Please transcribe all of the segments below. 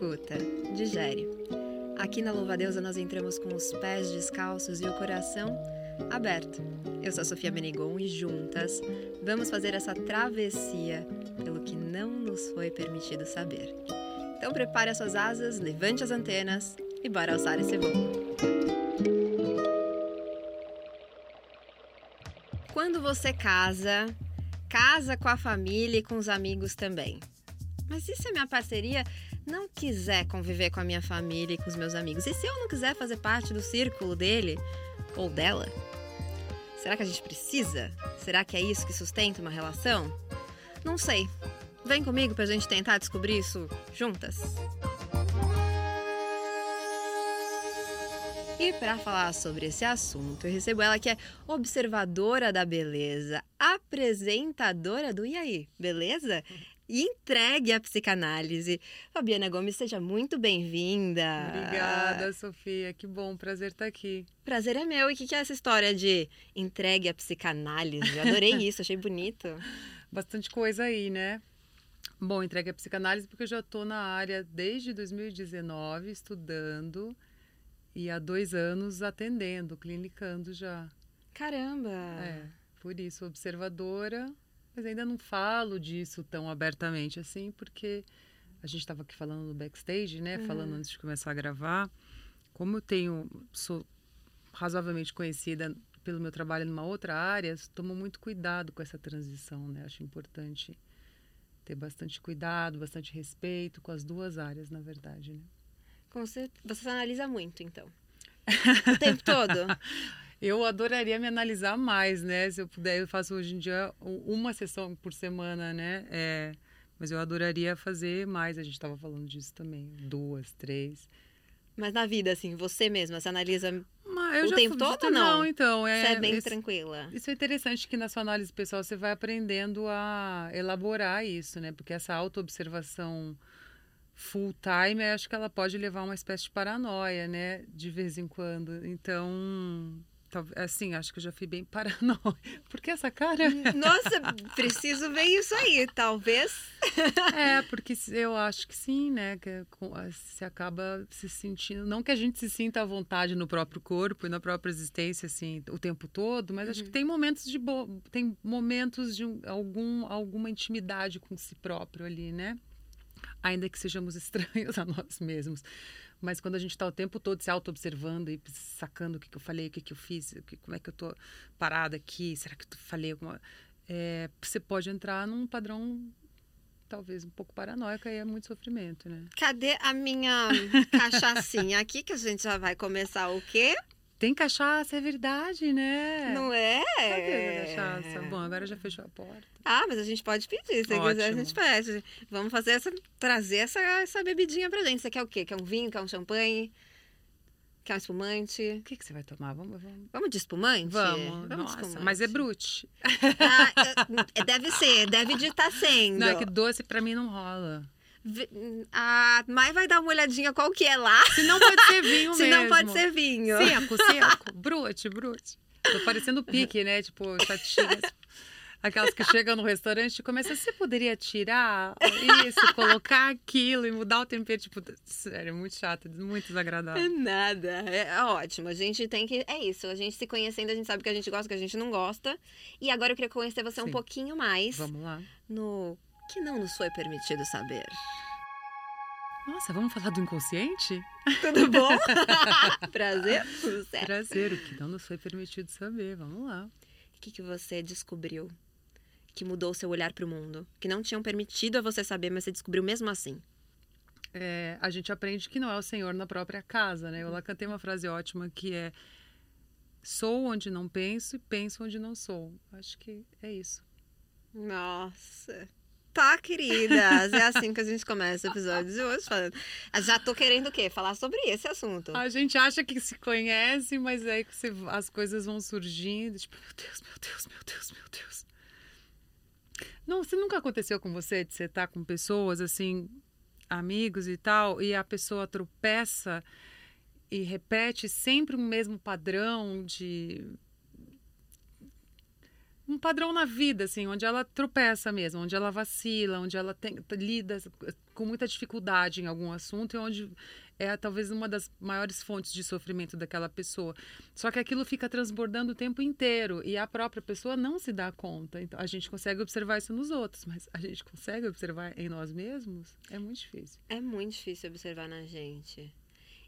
escuta, digere. Aqui na Louva Deusa nós entramos com os pés descalços e o coração aberto. Eu sou a Sofia Benigon e juntas vamos fazer essa travessia pelo que não nos foi permitido saber. Então prepare as suas asas, levante as antenas e bora alçar esse voo. Quando você casa, casa com a família e com os amigos também. Mas se a minha parceria não quiser conviver com a minha família e com os meus amigos? E se eu não quiser fazer parte do círculo dele ou dela? Será que a gente precisa? Será que é isso que sustenta uma relação? Não sei. Vem comigo pra gente tentar descobrir isso juntas. E para falar sobre esse assunto, eu recebo ela que é observadora da beleza, apresentadora do E aí, beleza? E entregue à psicanálise. Fabiana Gomes, seja muito bem-vinda. Obrigada, Sofia. Que bom, prazer estar aqui. Prazer é meu. E o que, que é essa história de entregue à psicanálise? Eu adorei isso, achei bonito. Bastante coisa aí, né? Bom, entregue à psicanálise porque eu já estou na área desde 2019, estudando e há dois anos atendendo, clinicando já. Caramba! É, por isso, observadora mas ainda não falo disso tão abertamente assim, porque a gente estava aqui falando no backstage, né? Uhum. Falando antes de começar a gravar. Como eu tenho, sou razoavelmente conhecida pelo meu trabalho numa outra área, tomo muito cuidado com essa transição, né? Acho importante ter bastante cuidado, bastante respeito com as duas áreas, na verdade, né? Você, você analisa muito, então? o tempo todo? Eu adoraria me analisar mais, né? Se eu puder, eu faço hoje em dia uma sessão por semana, né? É, mas eu adoraria fazer mais. A gente estava falando disso também, duas, três. Mas na vida, assim, você mesma, você analisa o tempo todo ou não? Não, então. É, você é bem tranquila. Isso é interessante que na sua análise pessoal você vai aprendendo a elaborar isso, né? Porque essa auto-observação full time, acho que ela pode levar a uma espécie de paranoia, né? De vez em quando. Então, Assim, acho que eu já fui bem paranoica. Por que essa cara? Nossa, preciso ver isso aí, talvez. É, porque eu acho que sim, né? Que se acaba se sentindo. Não que a gente se sinta à vontade no próprio corpo e na própria existência, assim, o tempo todo, mas uhum. acho que uhum. tem momentos de bo... tem momentos de algum, alguma intimidade com si próprio ali, né? Ainda que sejamos estranhos a nós mesmos. Mas quando a gente está o tempo todo se auto-observando e sacando o que, que eu falei, o que, que eu fiz, que, como é que eu estou parada aqui, será que eu falei alguma... É, você pode entrar num padrão talvez um pouco paranoico e é muito sofrimento, né? Cadê a minha cachaçinha aqui que a gente já vai começar o quê? Tem cachaça, é verdade, né? Não é? Cadê a cachaça? Bom, agora já fechou a porta. Ah, mas a gente pode pedir, se Ótimo. quiser a gente pede. Vamos fazer essa, trazer essa, essa bebidinha pra gente. Você quer o quê? Quer um vinho, quer um champanhe? Quer um espumante? O que, que você vai tomar? Vamos, vamos. vamos de espumante? Vamos. vamos Nossa, espumante. mas é brute. Ah, deve ser, deve de estar sendo. Não, é que doce pra mim não rola. A Mai vai dar uma olhadinha qual que é lá. Se não pode ser vinho Se mesmo. não pode ser vinho. Seco, seco. brute, brute. Tô parecendo pique, né? Tipo, chatinhas. Aquelas que chegam no restaurante e começam, você poderia tirar isso, colocar aquilo e mudar o tempero? Tipo, sério, muito chato, muito desagradável. É nada, é ótimo. A gente tem que. É isso, a gente se conhecendo, a gente sabe que a gente gosta, que a gente não gosta. E agora eu queria conhecer você Sim. um pouquinho mais. Vamos lá. No que não nos foi permitido saber. Nossa, vamos falar do inconsciente? Tudo bom? Prazer? Tudo certo? Prazer, o que não nos foi permitido saber. Vamos lá. O que, que você descobriu que mudou o seu olhar para o mundo? Que não tinham permitido a você saber, mas você descobriu mesmo assim? É, a gente aprende que não é o Senhor na própria casa, né? Eu lá cantei uma frase ótima que é sou onde não penso e penso onde não sou. Acho que é isso. Nossa, Tá, queridas. É assim que a gente começa o episódio de hoje falando. Já tô querendo o quê? Falar sobre esse assunto. A gente acha que se conhece, mas aí você, as coisas vão surgindo. Tipo, meu Deus, meu Deus, meu Deus, meu Deus. Não, se nunca aconteceu com você de você estar tá com pessoas assim, amigos e tal, e a pessoa tropeça e repete sempre o mesmo padrão de um padrão na vida, assim, onde ela tropeça mesmo, onde ela vacila, onde ela tem, lida com muita dificuldade em algum assunto e onde é talvez uma das maiores fontes de sofrimento daquela pessoa. Só que aquilo fica transbordando o tempo inteiro e a própria pessoa não se dá conta. Então, a gente consegue observar isso nos outros, mas a gente consegue observar em nós mesmos? É muito difícil. É muito difícil observar na gente.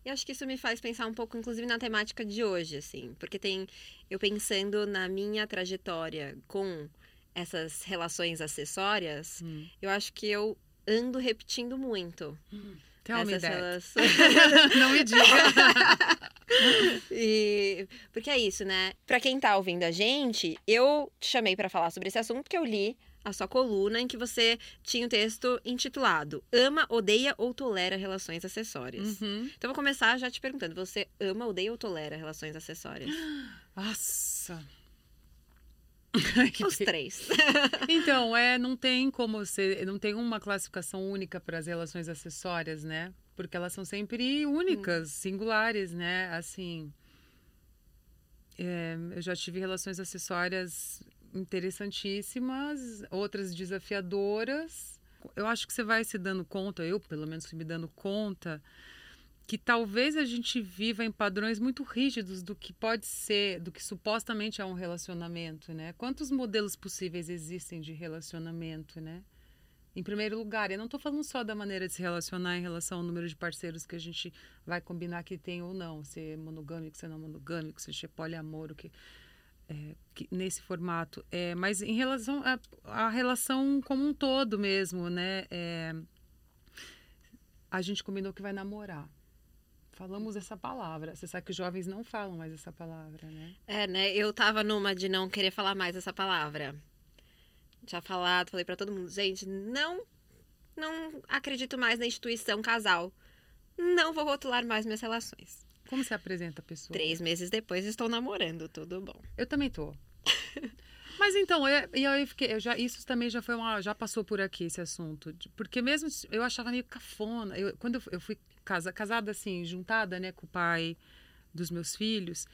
E acho que isso me faz pensar um pouco, inclusive, na temática de hoje, assim. Porque tem. Eu pensando na minha trajetória com essas relações acessórias, hum. eu acho que eu ando repetindo muito. Hum. Tem uma essas relações. Não me diga. e, porque é isso, né? Pra quem tá ouvindo a gente, eu te chamei para falar sobre esse assunto porque eu li a sua coluna em que você tinha um texto intitulado Ama, Odeia ou Tolera Relações Acessórias. Uhum. Então vou começar já te perguntando: você ama, odeia ou tolera relações acessórias? Nossa! Os três. então, é, não tem como ser, não tem uma classificação única para as relações acessórias, né? Porque elas são sempre únicas, hum. singulares, né? Assim, é, eu já tive relações acessórias interessantíssimas, outras desafiadoras. Eu acho que você vai se dando conta, eu pelo menos me dando conta, que talvez a gente viva em padrões muito rígidos do que pode ser, do que supostamente é um relacionamento, né? Quantos modelos possíveis existem de relacionamento, né? Em primeiro lugar, eu não estou falando só da maneira de se relacionar em relação ao número de parceiros que a gente vai combinar que tem ou não, se é monogâmico, se é não monogâmico, se é poliamor, o que é, nesse formato. É, mas em relação à relação como um todo mesmo, né? É, a gente combinou que vai namorar. Falamos essa palavra. Você sabe que os jovens não falam mais essa palavra, né? É, né? Eu tava numa de não querer falar mais essa palavra. Já falado, falei para todo mundo, gente, não não acredito mais na instituição casal. Não vou rotular mais minhas relações. Como se apresenta a pessoa? Três meses depois estou namorando, tudo bom. Eu também tô. Mas então, eu, eu fiquei, eu já, isso também já foi uma, já passou por aqui esse assunto, porque mesmo eu achava meio cafona. Eu, quando eu, eu fui casa, casada assim, juntada, né, com o pai dos meus filhos,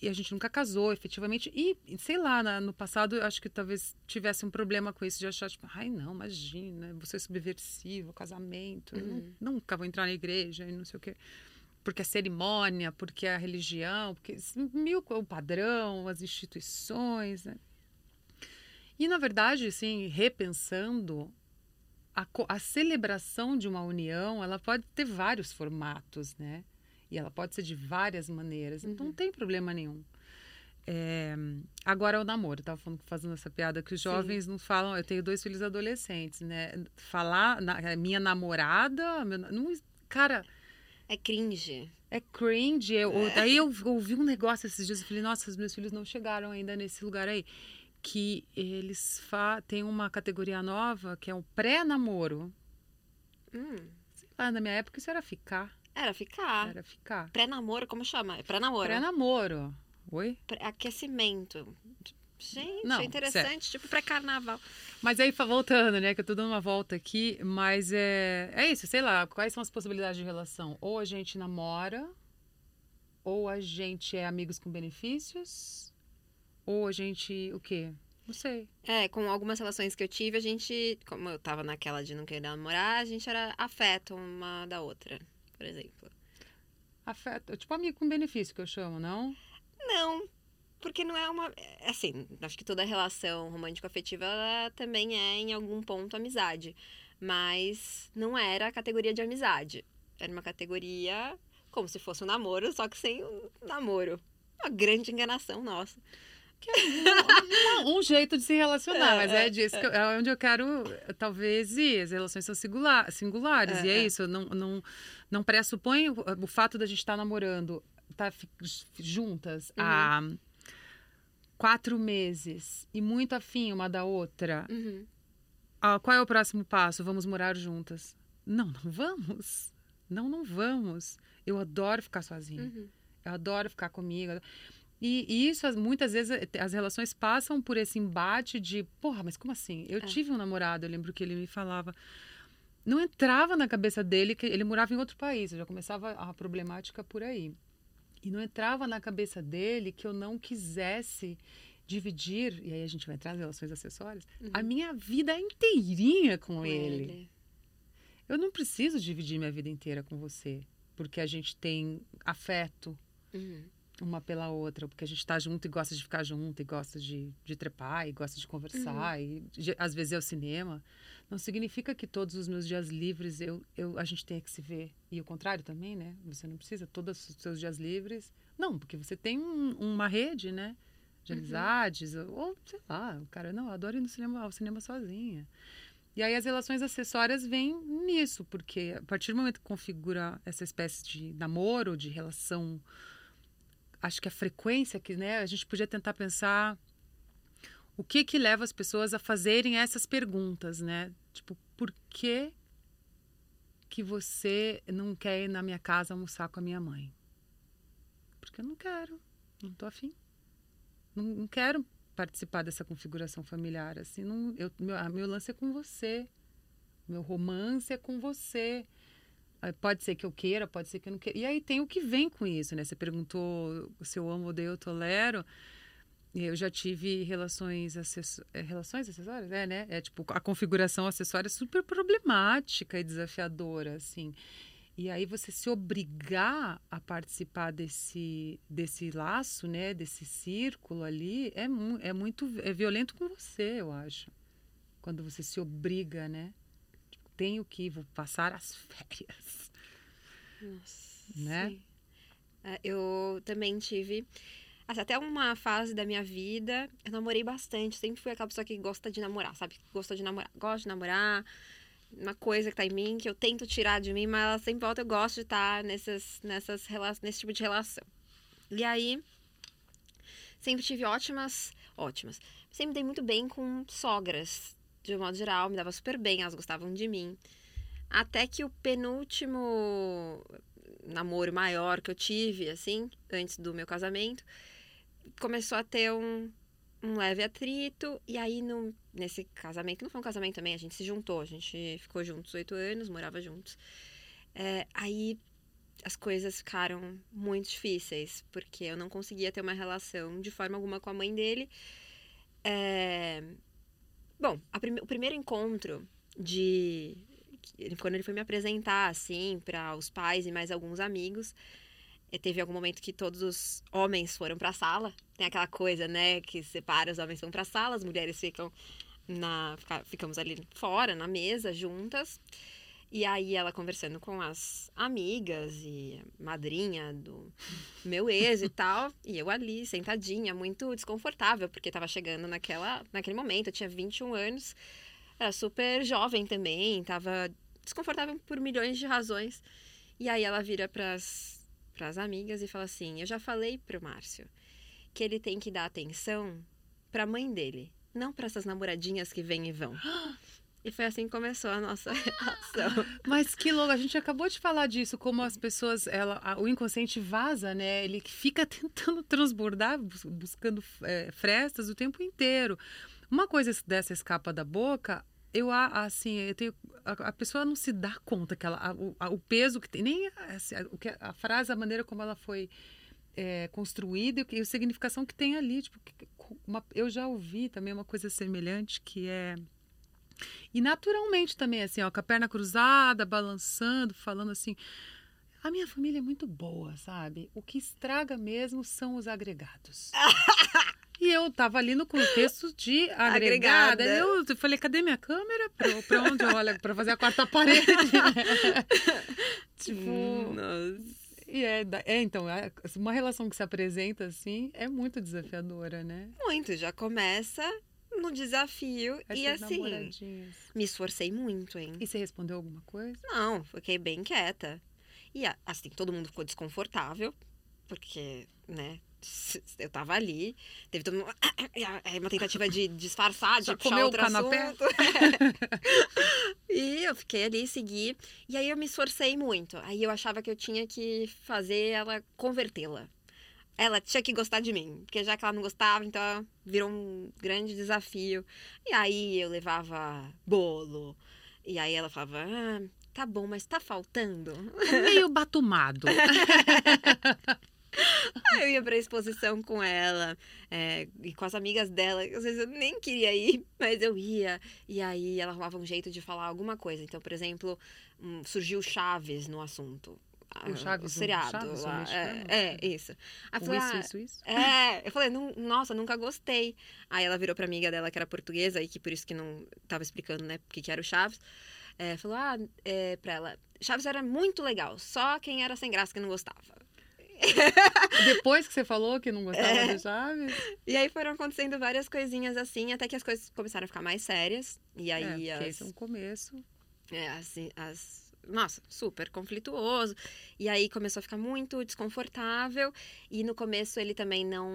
e a gente nunca casou, efetivamente. E, sei lá, na, no passado, eu acho que talvez tivesse um problema com isso, de achar, tipo, ai, não, imagina, você é subversivo, casamento, uhum. nunca vou entrar na igreja e não sei o quê porque a cerimônia, porque a religião, porque mil o padrão, as instituições, né? E na verdade, assim, repensando a, a celebração de uma união, ela pode ter vários formatos, né? E ela pode ser de várias maneiras, então não uhum. tem problema nenhum. É, agora o namoro, eu tava falando, fazendo essa piada que os jovens Sim. não falam. Eu tenho dois filhos adolescentes, né? Falar na, minha namorada, meu, não, cara, é cringe. É cringe. Eu, é. Daí eu ouvi um negócio esses dias e falei, nossa, os meus filhos não chegaram ainda nesse lugar aí. Que eles fa têm uma categoria nova que é o pré-namoro. Hum. Sei lá, na minha época isso era ficar. Era ficar. Era ficar. Pré-namoro, como chama? É pré-namoro. Pré-namoro. Oi? Aquecimento. Gente, não, interessante, certo. tipo pré-carnaval. Mas aí, voltando, né, que eu tô dando uma volta aqui, mas é, é isso, sei lá, quais são as possibilidades de relação? Ou a gente namora, ou a gente é amigos com benefícios, ou a gente, o quê? Não sei. É, com algumas relações que eu tive, a gente, como eu tava naquela de não querer namorar, a gente era afeto uma da outra, por exemplo. Afeto, tipo amigo com benefício que eu chamo, não? Não, porque não é uma. É, assim, acho que toda relação romântico-afetiva também é, em algum ponto, amizade. Mas não era a categoria de amizade. Era uma categoria como se fosse um namoro, só que sem um namoro. Uma grande enganação nossa. É um, um, jeito de se relacionar, é, mas é, disso é. Que eu, é onde eu quero, talvez, ir. As relações são singular, singulares, é, e é, isso. Não, não, não pressupõe o, o fato da gente estar namorando, estar tá juntas uhum. a quatro meses e muito afim uma da outra, uhum. ah, qual é o próximo passo? Vamos morar juntas? Não, não vamos. Não, não vamos. Eu adoro ficar sozinha. Uhum. Eu adoro ficar comigo. E, e, isso, muitas vezes, as relações passam por esse embate de, porra, mas como assim? Eu é. tive um namorado, eu lembro que ele me falava. Não entrava na cabeça dele que ele morava em outro país, já começava a problemática por aí. E não entrava na cabeça dele que eu não quisesse dividir, e aí a gente vai entrar nas relações acessórias, uhum. a minha vida inteirinha com, com ele. ele. Eu não preciso dividir minha vida inteira com você, porque a gente tem afeto uhum. uma pela outra, porque a gente está junto e gosta de ficar junto, e gosta de, de trepar, e gosta de conversar, uhum. e de, às vezes é o cinema. Não significa que todos os meus dias livres eu, eu, a gente tenha que se ver. E o contrário também, né? Você não precisa todos os seus dias livres. Não, porque você tem um, uma rede, né? De uhum. amizades, ou, ou sei lá, o cara, não, eu adoro ir no cinema, ao cinema sozinha. E aí as relações acessórias vêm nisso, porque a partir do momento que configura essa espécie de namoro, de relação, acho que a frequência que, né, a gente podia tentar pensar o que que leva as pessoas a fazerem essas perguntas, né? Tipo, por que que você não quer ir na minha casa almoçar com a minha mãe? Porque eu não quero, não tô afim. Não, não quero participar dessa configuração familiar, assim, não, eu, meu, meu lance é com você, meu romance é com você. Pode ser que eu queira, pode ser que eu não queira. E aí tem o que vem com isso, né? Você perguntou se eu amo, odeio, eu tolero. Eu já tive relações, acessó é, relações acessórias, é, né? É tipo, a configuração acessória é super problemática e desafiadora, assim. E aí você se obrigar a participar desse, desse laço, né? Desse círculo ali, é, mu é muito é violento com você, eu acho. Quando você se obriga, né? Tipo, tenho que, vou passar as férias. Nossa, né? Sim. É, eu também tive até uma fase da minha vida, eu namorei bastante. Sempre fui aquela pessoa que gosta de namorar, sabe? Gosta de namorar. Gosto de namorar. Uma coisa que tá em mim, que eu tento tirar de mim, mas ela sempre volta. Eu gosto de estar nessas, nessas, nesse tipo de relação. E aí, sempre tive ótimas. Ótimas. Sempre dei muito bem com sogras, de um modo geral. Me dava super bem, elas gostavam de mim. Até que o penúltimo namoro maior que eu tive, assim, antes do meu casamento, começou a ter um, um leve atrito. E aí, no, nesse casamento, não foi um casamento também, a gente se juntou, a gente ficou juntos oito anos, morava juntos. É, aí as coisas ficaram muito difíceis, porque eu não conseguia ter uma relação de forma alguma com a mãe dele. É... Bom, o primeiro encontro de. Quando ele foi me apresentar, assim, para os pais e mais alguns amigos, e teve algum momento que todos os homens foram para a sala. Tem aquela coisa, né, que separa, os homens vão para a sala, as mulheres ficam na ficamos ali fora na mesa juntas. E aí ela conversando com as amigas e madrinha do meu ex e tal, e eu ali sentadinha, muito desconfortável, porque tava chegando naquela naquele momento, eu tinha 21 anos, era super jovem também, tava desconfortável por milhões de razões. E aí ela vira para as para as amigas e fala assim: Eu já falei pro Márcio que ele tem que dar atenção para a mãe dele, não para essas namoradinhas que vêm e vão. E foi assim que começou a nossa relação. Mas que louco, a gente acabou de falar disso, como as pessoas, ela, o inconsciente vaza, né? Ele fica tentando transbordar, buscando é, frestas o tempo inteiro. Uma coisa dessa escapa da boca, eu assim, eu tenho, a, a, pessoa não se dá conta que ela, a, o, a, o, peso que tem, nem assim, o que a frase, a maneira como ela foi é, construída e a significação que tem ali. Tipo, uma, eu já ouvi também uma coisa semelhante que é e naturalmente também assim, ó, com a perna cruzada, balançando, falando assim, a minha família é muito boa, sabe? O que estraga mesmo são os agregados. E eu tava ali no contexto de agregada. agregada. Eu falei, cadê minha câmera? Pra, pra onde eu olho? Pra fazer a quarta parede. tipo. Nossa. E é, é, então, é, uma relação que se apresenta assim é muito desafiadora, né? Muito, já começa no desafio Essas e assim. Me esforcei muito, hein? E você respondeu alguma coisa? Não, fiquei bem quieta. E assim, todo mundo ficou desconfortável, porque, né, eu tava ali, teve todo mundo, uma tentativa de disfarçar, de Só puxar outro assunto. e eu fiquei ali, segui, e aí eu me esforcei muito. Aí eu achava que eu tinha que fazer ela convertê-la. Ela tinha que gostar de mim, porque já que ela não gostava, então virou um grande desafio. E aí eu levava bolo, e aí ela falava, ah, tá bom, mas tá faltando. É meio batumado. Eu ia pra exposição com ela é, e com as amigas dela. Às vezes eu nem queria ir, mas eu ia. E aí ela arrumava um jeito de falar alguma coisa. Então, por exemplo, um, surgiu Chaves no assunto. O Chaves, o seriado Chaves, lá. É, é, isso. Aí falei, isso, ah, isso, isso. é, eu falei, "Não- nossa, nunca gostei. Aí ela virou pra amiga dela, que era portuguesa, e que por isso que não tava explicando, né, o que, que era o Chaves. É, falou, ah, é, pra ela, Chaves era muito legal, só quem era sem graça que não gostava. Depois que você falou que não gostava É. do Chaves, E aí foram acontecendo várias coisinhas assim, até que as coisas começaram a ficar mais sérias. E é, aí porque as, esse é um começo. É, assim, as. Nossa, super conflituoso. E aí começou a ficar muito desconfortável. E no começo ele também não.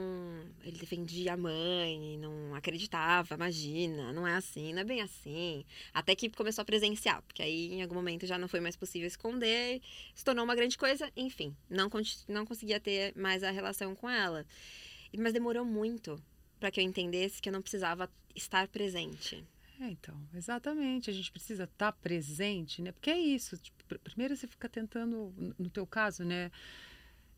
Ele defendia a mãe, não acreditava, imagina, não é assim, não é bem assim. Até que começou a presenciar, porque aí em algum momento já não foi mais possível esconder, se tornou uma grande coisa, enfim, não, não conseguia ter mais a relação com ela. Mas demorou muito para que eu entendesse que eu não precisava estar presente. É, então, exatamente. A gente precisa estar presente, né? Porque é isso. tipo, pr- primeiro você fica tentando, no- teu caso, né?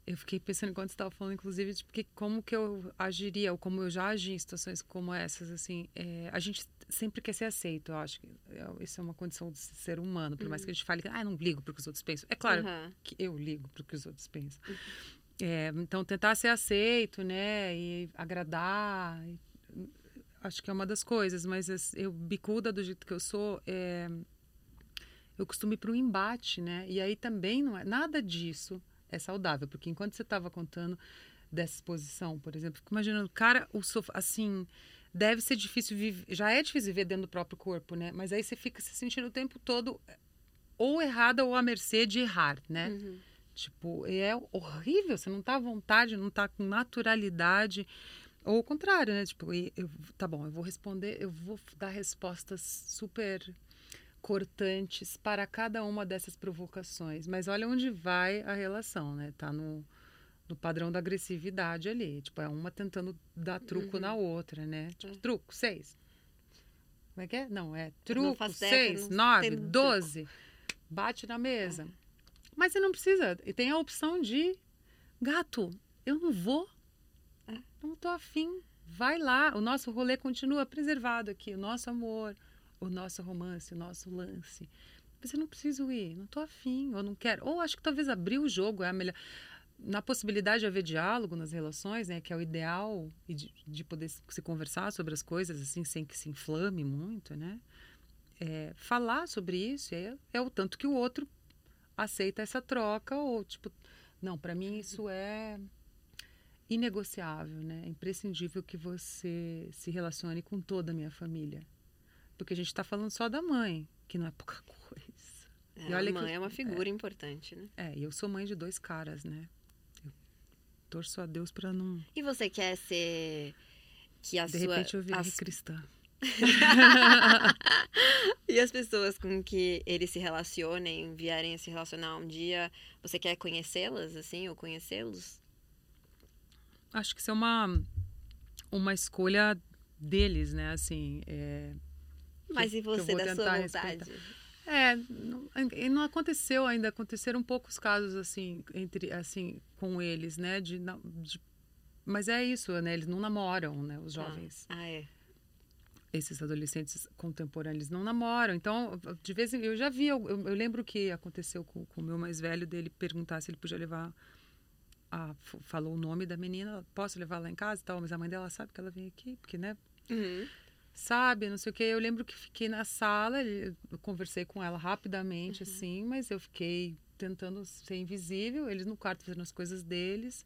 Eu fiquei pensando enquanto você estava falando, inclusive, de porque como que eu agiria, ou como eu já agi em situações como essas, assim. é, a gente sempre quer ser aceito, eu acho. que é- Isso é uma condição de ser humano. Por mais que a gente fale que, ah, eu não ligo para o que os outros pensam. É claro Aham. que eu ligo para o que os outros pensam. É, então, tentar ser aceito, né? E agradar. e- acho que é uma das coisas, mas as- eu, bicuda do jeito que eu sou, é, eu costumo ir para um embate, né? E aí também não é nada disso é saudável, porque enquanto você estava contando dessa exposição, por exemplo, fico imaginando, cara, o sofá, assim, deve ser difícil viver, já é difícil viver dentro do próprio corpo, né? Mas aí você fica se sentindo o tempo todo ou errada ou à mercê de errar, né? Uhum. Tipo, é horrível, você não tá à vontade, não tá com naturalidade. Ou o contrário, né? Tipo, eu, tá bom, eu vou responder, eu vou dar respostas super cortantes para cada uma dessas provocações. Mas olha onde vai a relação, né? Tá no, no padrão da agressividade ali. Tipo, é uma tentando dar truco Uhum. na outra, né? Tipo, É. truco, seis. Como é que é? Não, é não truco, ideia, seis, não nove, tenho truco. doze. Bate na mesa. Mas você não precisa. E tem a opção de gato, eu não vou. Não tô afim. Vai lá. O nosso rolê continua preservado aqui. O nosso amor, o nosso romance, o nosso lance. Mas eu não preciso ir. Não tô afim. Ou não quero. Ou acho que talvez abrir o jogo é a melhor. Na possibilidade de haver diálogo nas relações, né, que é o ideal, e de, de poder se se conversar sobre as coisas assim, sem que se inflame muito, né? É, falar sobre isso é, é o tanto que o outro aceita essa troca ou tipo não para mim isso é inegociável né? É imprescindível que você se relacione com toda a minha família. Porque a gente está falando só da mãe que não é pouca coisa. É, E olha a que- mãe é uma figura importante, né? é e eu sou mãe de dois caras né? Eu torço a Deus para não E você quer ser que a de sua repente eu virei as- cristã. E as pessoas com que eles se relacionem, vierem a se relacionar um dia, você quer conhecê-las assim ou conhecê-los? Acho que isso é uma uma escolha deles né assim é, Mas e que eu você da sua vontade? É, não, e não aconteceu ainda, aconteceram poucos casos assim entre assim com eles, né, de, de- mas é isso, né, eles não namoram, né, os jovens, Ah, é. esses adolescentes contemporâneos, não namoram. Então, de vez em eu já vi, eu, eu lembro que aconteceu com, com o meu mais velho dele perguntar se ele podia levar a, f- falou o nome da menina, posso levar lá em casa e tal, mas a mãe dela sabe que ela vem aqui, porque né, Uhum. sabe, não sei o que. Eu lembro que fiquei na sala, conversei com ela rapidamente, assim, mas eu fiquei tentando ser invisível, eles no quarto fazendo as coisas deles.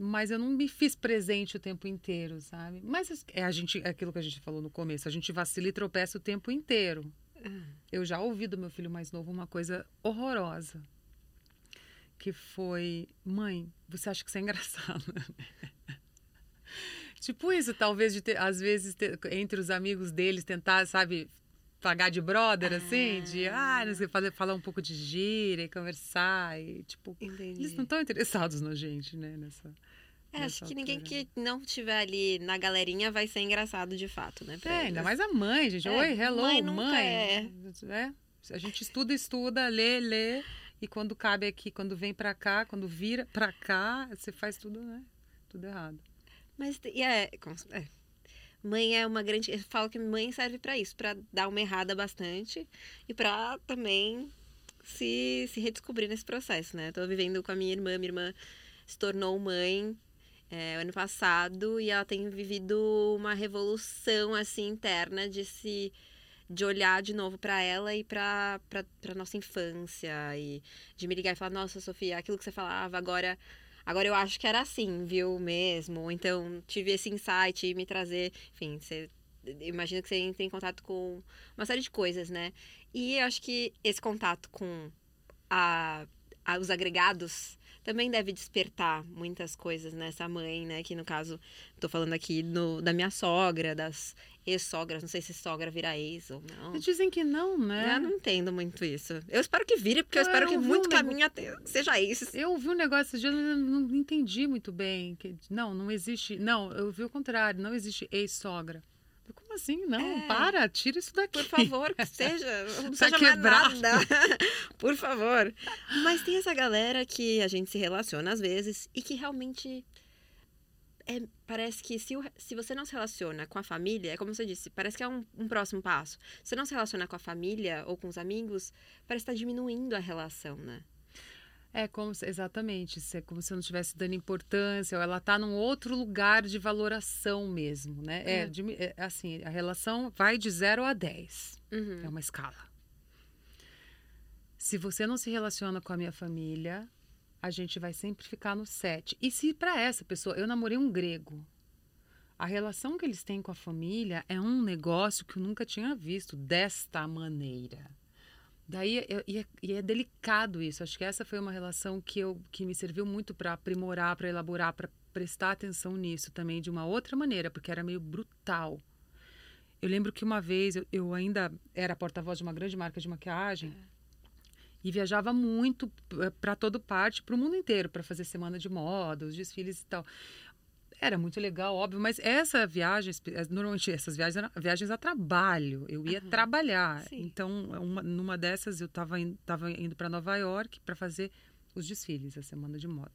Mas eu não me fiz presente o tempo inteiro, sabe? Mas é a gente, é aquilo que a gente falou no começo, a gente vacila e tropeça o tempo inteiro. Eu já ouvi do meu filho mais novo uma coisa horrorosa. Que foi, mãe, você acha que isso é engraçado? tipo isso, talvez de ter, às vezes ter- entre os amigos deles tentar, sabe, pagar de brother, assim, de ah, não sei, fazer, falar um pouco de gíria e conversar e tipo, Entendi. eles não estão interessados na gente, né, nessa É, acho que ninguém altura, que não estiver ali na galerinha vai ser engraçado de fato, né? É, ainda mais a mãe, gente. É, Oi, hello, mãe mãe. é. É, A gente estuda, estuda, lê, lê. E quando cabe aqui, quando vem para cá, quando vira para cá, você faz tudo, né? Tudo errado. Mas é, é, mãe é uma grande, eu falo que mãe serve para isso, para dar uma errada bastante e para também se, se redescobrir nesse processo, né? Tô vivendo com a minha irmã, minha irmã se tornou mãe é, ano passado e ela tem vivido uma revolução assim interna de se de olhar de novo para ela e para nossa infância e de me ligar e falar nossa Sofia aquilo que você falava agora agora eu acho que era assim viu mesmo. Então tive esse insight e me trazer enfim você imagino que você entra em contato com uma série de coisas né? E eu acho que esse contato com a, a os agregados também deve despertar muitas coisas nessa mãe, né? Que no caso, tô falando aqui no, da minha sogra, das ex-sogras, não sei se sogra vira ex ou não. Dizem que não, né? Eu não entendo muito isso. Eu espero que vire, porque eu, eu espero que muito um caminho até seja isso. Eu ouvi um negócio esse dia, eu não entendi muito bem. Que, não, não existe. Não, eu vi o contrário, não existe ex-sogra. Como assim? Não, é. para, tira isso daqui. Por favor, que seja. Não seja mais nada. Por favor. Mas tem essa galera que a gente se relaciona às vezes e que realmente. É, parece que se, se você não se relaciona com a família, é como você disse, parece que é um, um próximo passo. Se você não se relaciona com a família ou com os amigos, parece estar tá diminuindo a relação, né? É como se, exatamente, é como se eu não estivesse dando importância, ou ela está num outro lugar de valoração mesmo, né? É, é, de, é, assim, a relação vai de 0 a 10. Uhum. É uma escala. Se você não se relaciona com a minha família, a gente vai sempre ficar no 7. E se para essa pessoa, eu namorei um grego. A relação que eles têm com a família é um negócio que eu nunca tinha visto desta maneira. Daí, eu, e, é, e, é, delicado isso. Acho que essa foi uma relação que, eu, que me serviu muito para aprimorar, para elaborar, para prestar atenção nisso também de uma outra maneira, porque era meio brutal. Eu lembro que uma vez eu, eu ainda era porta-voz de uma grande marca de maquiagem e viajava muito eh, para todo parte, para o mundo inteiro, para fazer semana de moda, os desfiles e tal. Era muito legal, óbvio, mas essa viagem, eh, normalmente essas viagens eram viagens a trabalho. Eu ia uhum. trabalhar. Sim. Então, uma, numa dessas, eu estava in, tava indo para Nova York para fazer os desfiles, a semana de moda.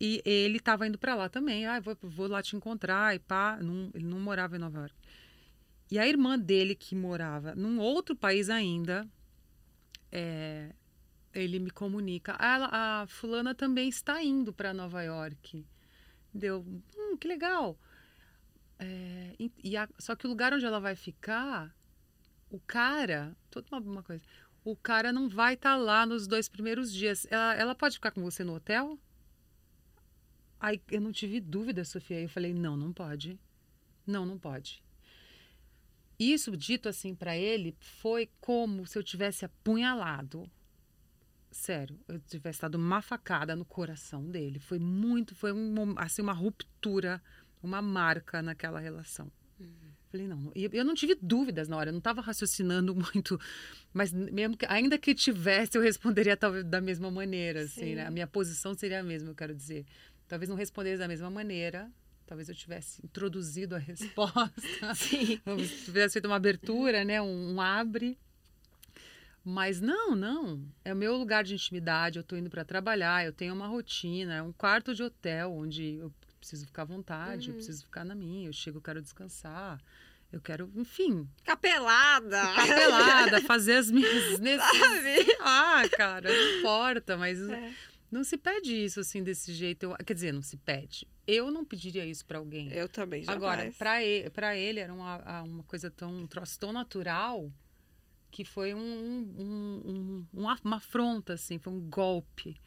E ele estava indo para lá também. Ah, vou, vou lá te encontrar e pá. Não, ele não morava em Nova York. E a irmã dele, que morava num outro país ainda, é, ele me comunica. Ah, a fulana também está indo para Nova York. Deu, hum, que legal. É, e, a, só que o lugar onde ela vai ficar, o cara, toda uma, uma coisa, o cara não vai estar tá lá nos dois primeiros dias. Ela, ela pode ficar com você no hotel? Aí eu não tive dúvida, Sofia. Eu falei, não, não pode. Não, não pode. Isso dito assim para ele foi como se eu tivesse apunhalado sério, eu tivesse dado uma facada no coração dele. Foi muito, foi um, assim, uma ruptura, uma marca naquela relação. Uhum. Falei, não, eu não tive dúvidas na hora, eu não estava raciocinando muito, mas mesmo que, ainda que tivesse, eu responderia talvez da mesma maneira, assim, né? A minha posição seria a mesma, eu quero dizer. Talvez não respondesse da mesma maneira, talvez eu tivesse introduzido a resposta, Sim. tivesse feito uma abertura, né? Um, um abre, mas não, não. É o meu lugar de intimidade. Eu estou indo para trabalhar, eu tenho uma rotina, é um quarto de hotel onde eu preciso ficar à vontade, uhum. eu preciso ficar na minha. Eu chego, eu quero descansar. Eu quero, enfim. Capelada! Capelada, fazer as minhas. Sabe? Ah, cara, não importa, mas. É. Não se pede isso assim desse jeito. Eu, quer dizer, não se pede. Eu não pediria isso para alguém. Eu também, jamais. Agora, para ele, ele era uma, uma coisa tão, um troço tão natural que foi um, um, um, uma afronta, assim, foi um golpe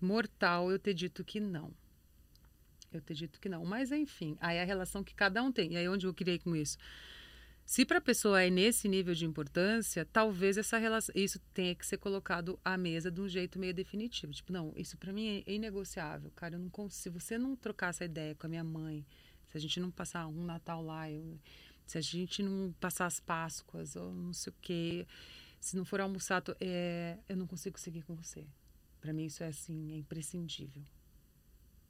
mortal eu ter dito que não. Eu ter dito que não. Mas, enfim, aí a relação que cada um tem. E aí, onde eu ir com isso? Se para a pessoa é nesse nível de importância, talvez essa relação, isso tenha que ser colocado à mesa de um jeito meio definitivo. Tipo, não, isso para mim é inegociável, cara. Eu não consigo. Se você não trocar essa ideia com a minha mãe, se a gente não passar um Natal lá, eu, se a gente não passar as Páscoas ou não sei o quê, se não for almoçar, é, eu não consigo seguir com você. Para mim isso é assim, é imprescindível.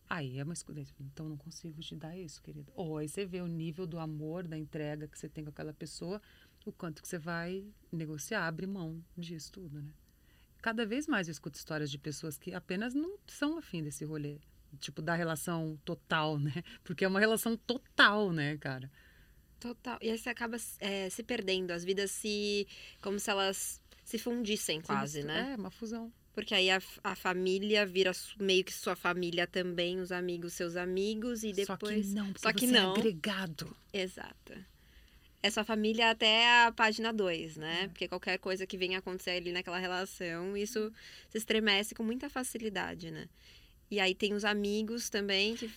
Aí é uma escolha. Então não consigo te dar isso, querido. Ou aí você vê o nível do amor, da entrega que você tem com aquela pessoa, o quanto que você vai negociar, abrir mão disso tudo, né? cada vez mais eu escuto histórias de pessoas que apenas não são afim desse rolê. Tipo, da relação total, né? Porque é uma relação total, né, cara? Total. E aí você acaba é, se perdendo, as vidas se. como se elas se fundissem quase, né? É, uma fusão. Porque aí a, a família vira meio que sua família também, os amigos seus amigos, e depois. Só que não, Só que você não. é agregado. Exato. É sua família até a página 2, né? É. Porque qualquer coisa que venha acontecer ali naquela relação, isso se estremece com muita facilidade, né? E aí tem os amigos também que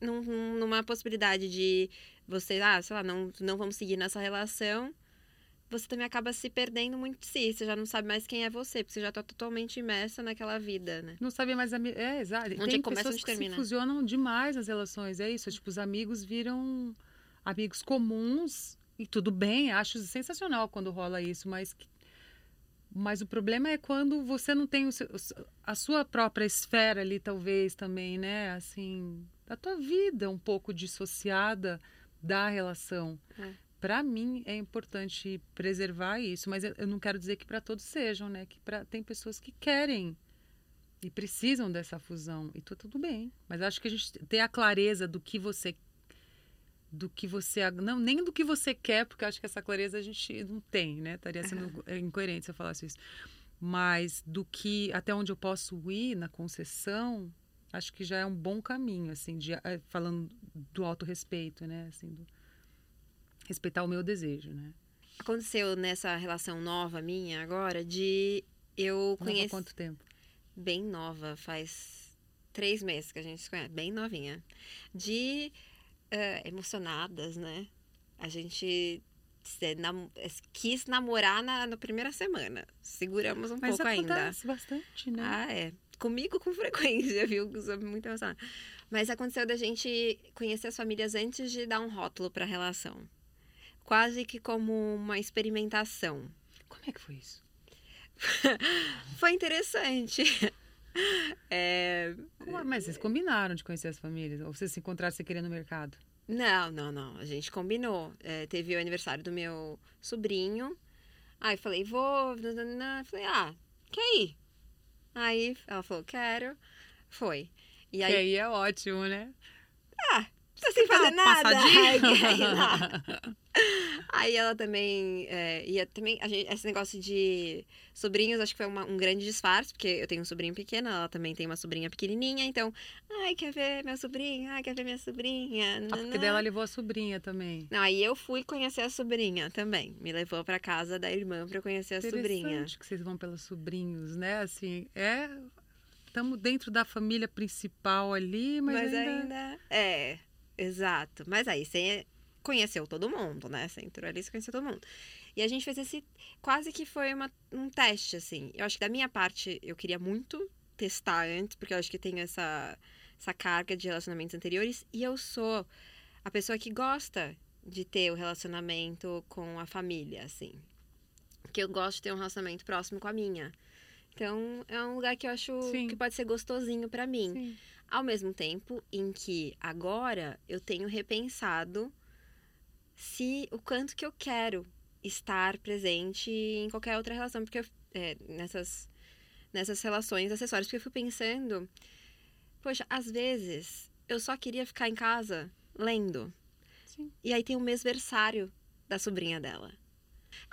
num- numa possibilidade de você, ah, sei lá, não, não vamos seguir nessa relação, você também acaba se perdendo muito de si. Você já não sabe mais quem é você, porque você já tá totalmente imersa naquela vida, né? Não sabia mais... Ami... É, exato. Onde Tem começa, pessoas onde que termina. se fusionam demais nas relações. É isso, tipo, os amigos viram amigos comuns. E tudo bem, acho sensacional quando rola isso, mas... que- Mas o problema é quando você não tem seu- a sua própria esfera ali, talvez, também, né? Assim, a tua vida um pouco dissociada da relação. É. Para mim é importante preservar isso, mas eu, não quero dizer que para todos sejam, né? Que pra, tem pessoas que querem e precisam dessa fusão e tá tudo bem. Mas acho que a gente ter a clareza do que você do que você não nem do que você quer, porque acho que essa clareza a gente não tem, né? Estaria sendo incoerente se eu falasse isso. Mas do que até onde eu posso ir na concessão, acho que já é um bom caminho, assim, de, eh, falando do autorrespeito, né? Assim, do, respeitar o meu desejo, né? Aconteceu nessa relação nova minha agora de eu conhecer. quanto tempo? bem nova, faz três meses que a gente se conhece, bem novinha. De eh, emocionadas, né? A gente nam- quis namorar na, na primeira semana. Seguramos um Mas pouco ainda. acontece bastante, né? Ah, é. Comigo com frequência, viu? Sou muito emocionada. Mas aconteceu da gente conhecer as famílias antes de dar um rótulo pra relação. Quase que como uma experimentação. Como é que foi isso? Foi interessante. É, é? Mas vocês combinaram de conhecer as famílias? Ou vocês se encontraram sem querer no mercado? Não, não, não. A gente combinou. É, teve o aniversário do meu sobrinho. Aí falei, vou. Falei, ah, quer ir? Aí ela falou, quero. Foi. E E aí, aí é ótimo, né? tá sem fazer nada. passadinha? Aí ela também é, ia também. A gente, esse negócio de sobrinhos, acho que foi uma- um grande disfarce, porque eu tenho um sobrinho pequeno, ela também tem uma sobrinha pequenininha, então, ai, quer ver meu sobrinho? Ai, quer ver minha sobrinha? Ah, porque nananã. daí ela levou a sobrinha também. Não, aí eu fui conhecer a sobrinha também. Me levou pra casa da irmã pra conhecer a sobrinha. Interessante que vocês vão pelos sobrinhos, né? Assim, é... Estamos dentro da família principal ali, mas, Mas, ainda... ainda... É, exato. Mas aí você conheceu todo mundo, né? Você entrou ali, você conheceu todo mundo. E a gente fez esse... Quase que foi uma, um teste, assim. Eu acho que da minha parte, eu queria muito testar antes, porque eu acho que tenho essa, essa carga de relacionamentos anteriores. E eu sou a pessoa que gosta de ter o relacionamento com a família, assim. Porque eu gosto de ter um relacionamento próximo com a minha. Então, é um lugar que eu acho Sim. que pode ser gostosinho pra mim. Sim. Ao mesmo tempo em que agora eu tenho repensado se o quanto que eu quero estar presente em qualquer outra relação, porque eu, é, nessas nessas relações acessórias, porque eu fico pensando, poxa, às vezes eu só queria ficar em casa lendo. Sim. E aí tem o mêsversário da sobrinha dela.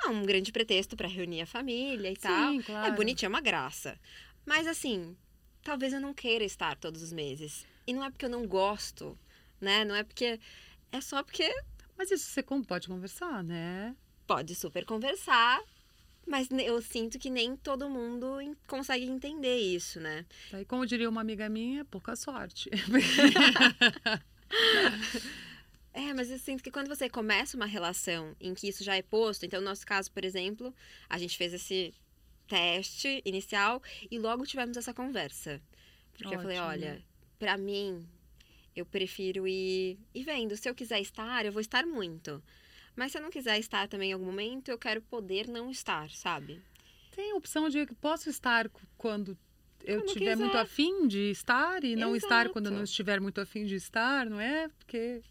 É um grande pretexto pra reunir a família e tal. Sim, claro. É bonitinho, é uma graça. Mas assim, talvez eu não queira estar todos os meses. E não é porque eu não gosto, né? Não é porque. É só porque Mas isso você pode conversar, né? pode super conversar, mas eu sinto que nem todo mundo consegue entender isso, né? Daí, como diria uma amiga minha, pouca sorte. É, mas eu sinto que quando você começa uma relação em que isso já é posto, então no nosso caso, por exemplo, a gente fez esse teste inicial e logo tivemos essa conversa. Porque eu falei, Ótimo. olha, pra mim, eu prefiro ir, ir vendo. Se eu quiser estar, eu vou estar muito. Mas se eu não quiser estar também em algum momento, eu quero poder não estar, sabe? Tem a opção de que posso estar quando eu Quando estiver muito quiser. afim de estar e não estar quando eu não Exato. estiver muito afim de estar, não é? Porque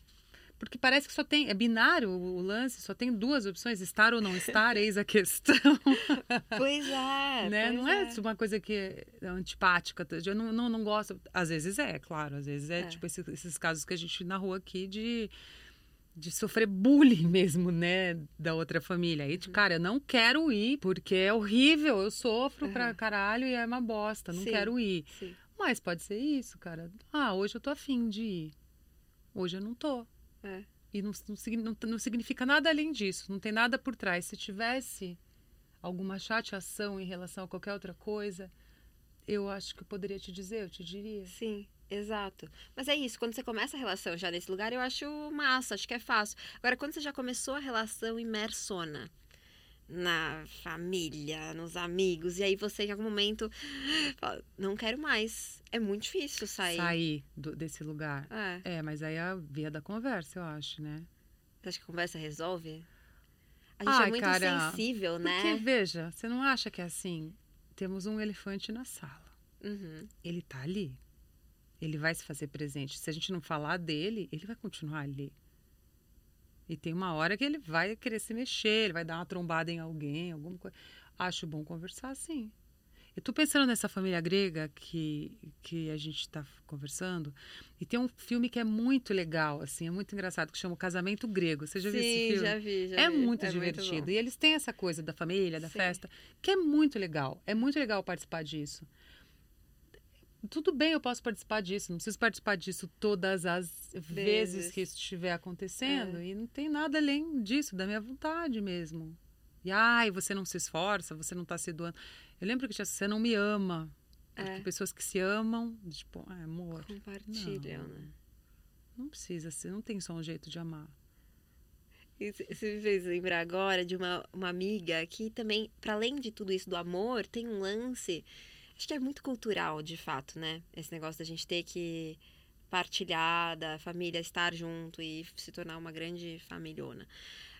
Porque parece que só tem. É binário o lance, só tem duas opções, estar ou não estar, eis a questão. Pois é. né? pois Não é. uma coisa que é antipática. Eu não, não, não gosto. Às vezes é, claro. Às vezes é, É. tipo esses, esses casos que a gente narrou aqui de, de sofrer bullying mesmo, né? Da outra família. Aí, Uhum. cara, eu não quero ir porque é horrível. Eu sofro pra Uhum. caralho e é uma bosta. Não Sim. quero ir. Sim. Mas pode ser isso, cara. Ah, hoje eu tô afim de ir. Hoje eu não tô. É. E não, não, não significa nada além disso. Não tem nada por trás. Se tivesse alguma chateação em relação a qualquer outra coisa, eu acho que eu poderia te dizer, eu te diria. Sim, exato. Mas é isso, quando você começa a relação já nesse lugar, eu acho massa, acho que é fácil. Agora, quando você já começou a relação imersona na família, nos amigos, e aí você em algum momento fala, não quero mais. É muito difícil sair. Sair do- desse lugar. É. É, mas aí é a via da conversa, eu acho, né? Você acha que a conversa resolve? A gente Ai, é muito cara, sensível, né? Porque, veja, você não acha que é assim? Temos um elefante na sala. Uhum. Ele tá ali. Ele vai se fazer presente. Se a gente não falar dele, ele vai continuar ali. E tem uma hora que ele vai querer se mexer, ele vai dar uma trombada em alguém, alguma coisa. Acho bom conversar, sim. Eu tô pensando nessa família grega que, que a gente está conversando. E tem um filme que é muito legal, assim, é muito engraçado, que chama O Casamento Grego. Você já viu esse Sim, filme? já vi, já É vi. muito É divertido. e eles têm essa coisa da família, da Sim. festa, que é muito legal. É muito legal participar disso. Tudo bem, eu posso participar disso. Não preciso participar disso todas as vezes, Vezes. que isso estiver acontecendo. É. E não tem nada além disso, da minha vontade mesmo. E ai, você não se esforça, você não tá se doando. Eu lembro que tinha, você não me ama. Porque É. pessoas que se amam, tipo, ah, amor, Compartilham, Não. né? não precisa ser, não tem só um jeito de amar. Você me fez lembrar agora de uma, uma amiga que também, para além de tudo isso do amor, tem um lance. Acho que é muito cultural, de fato, né? Esse negócio da gente ter que partilhar, da família estar junto e se tornar uma grande familhona.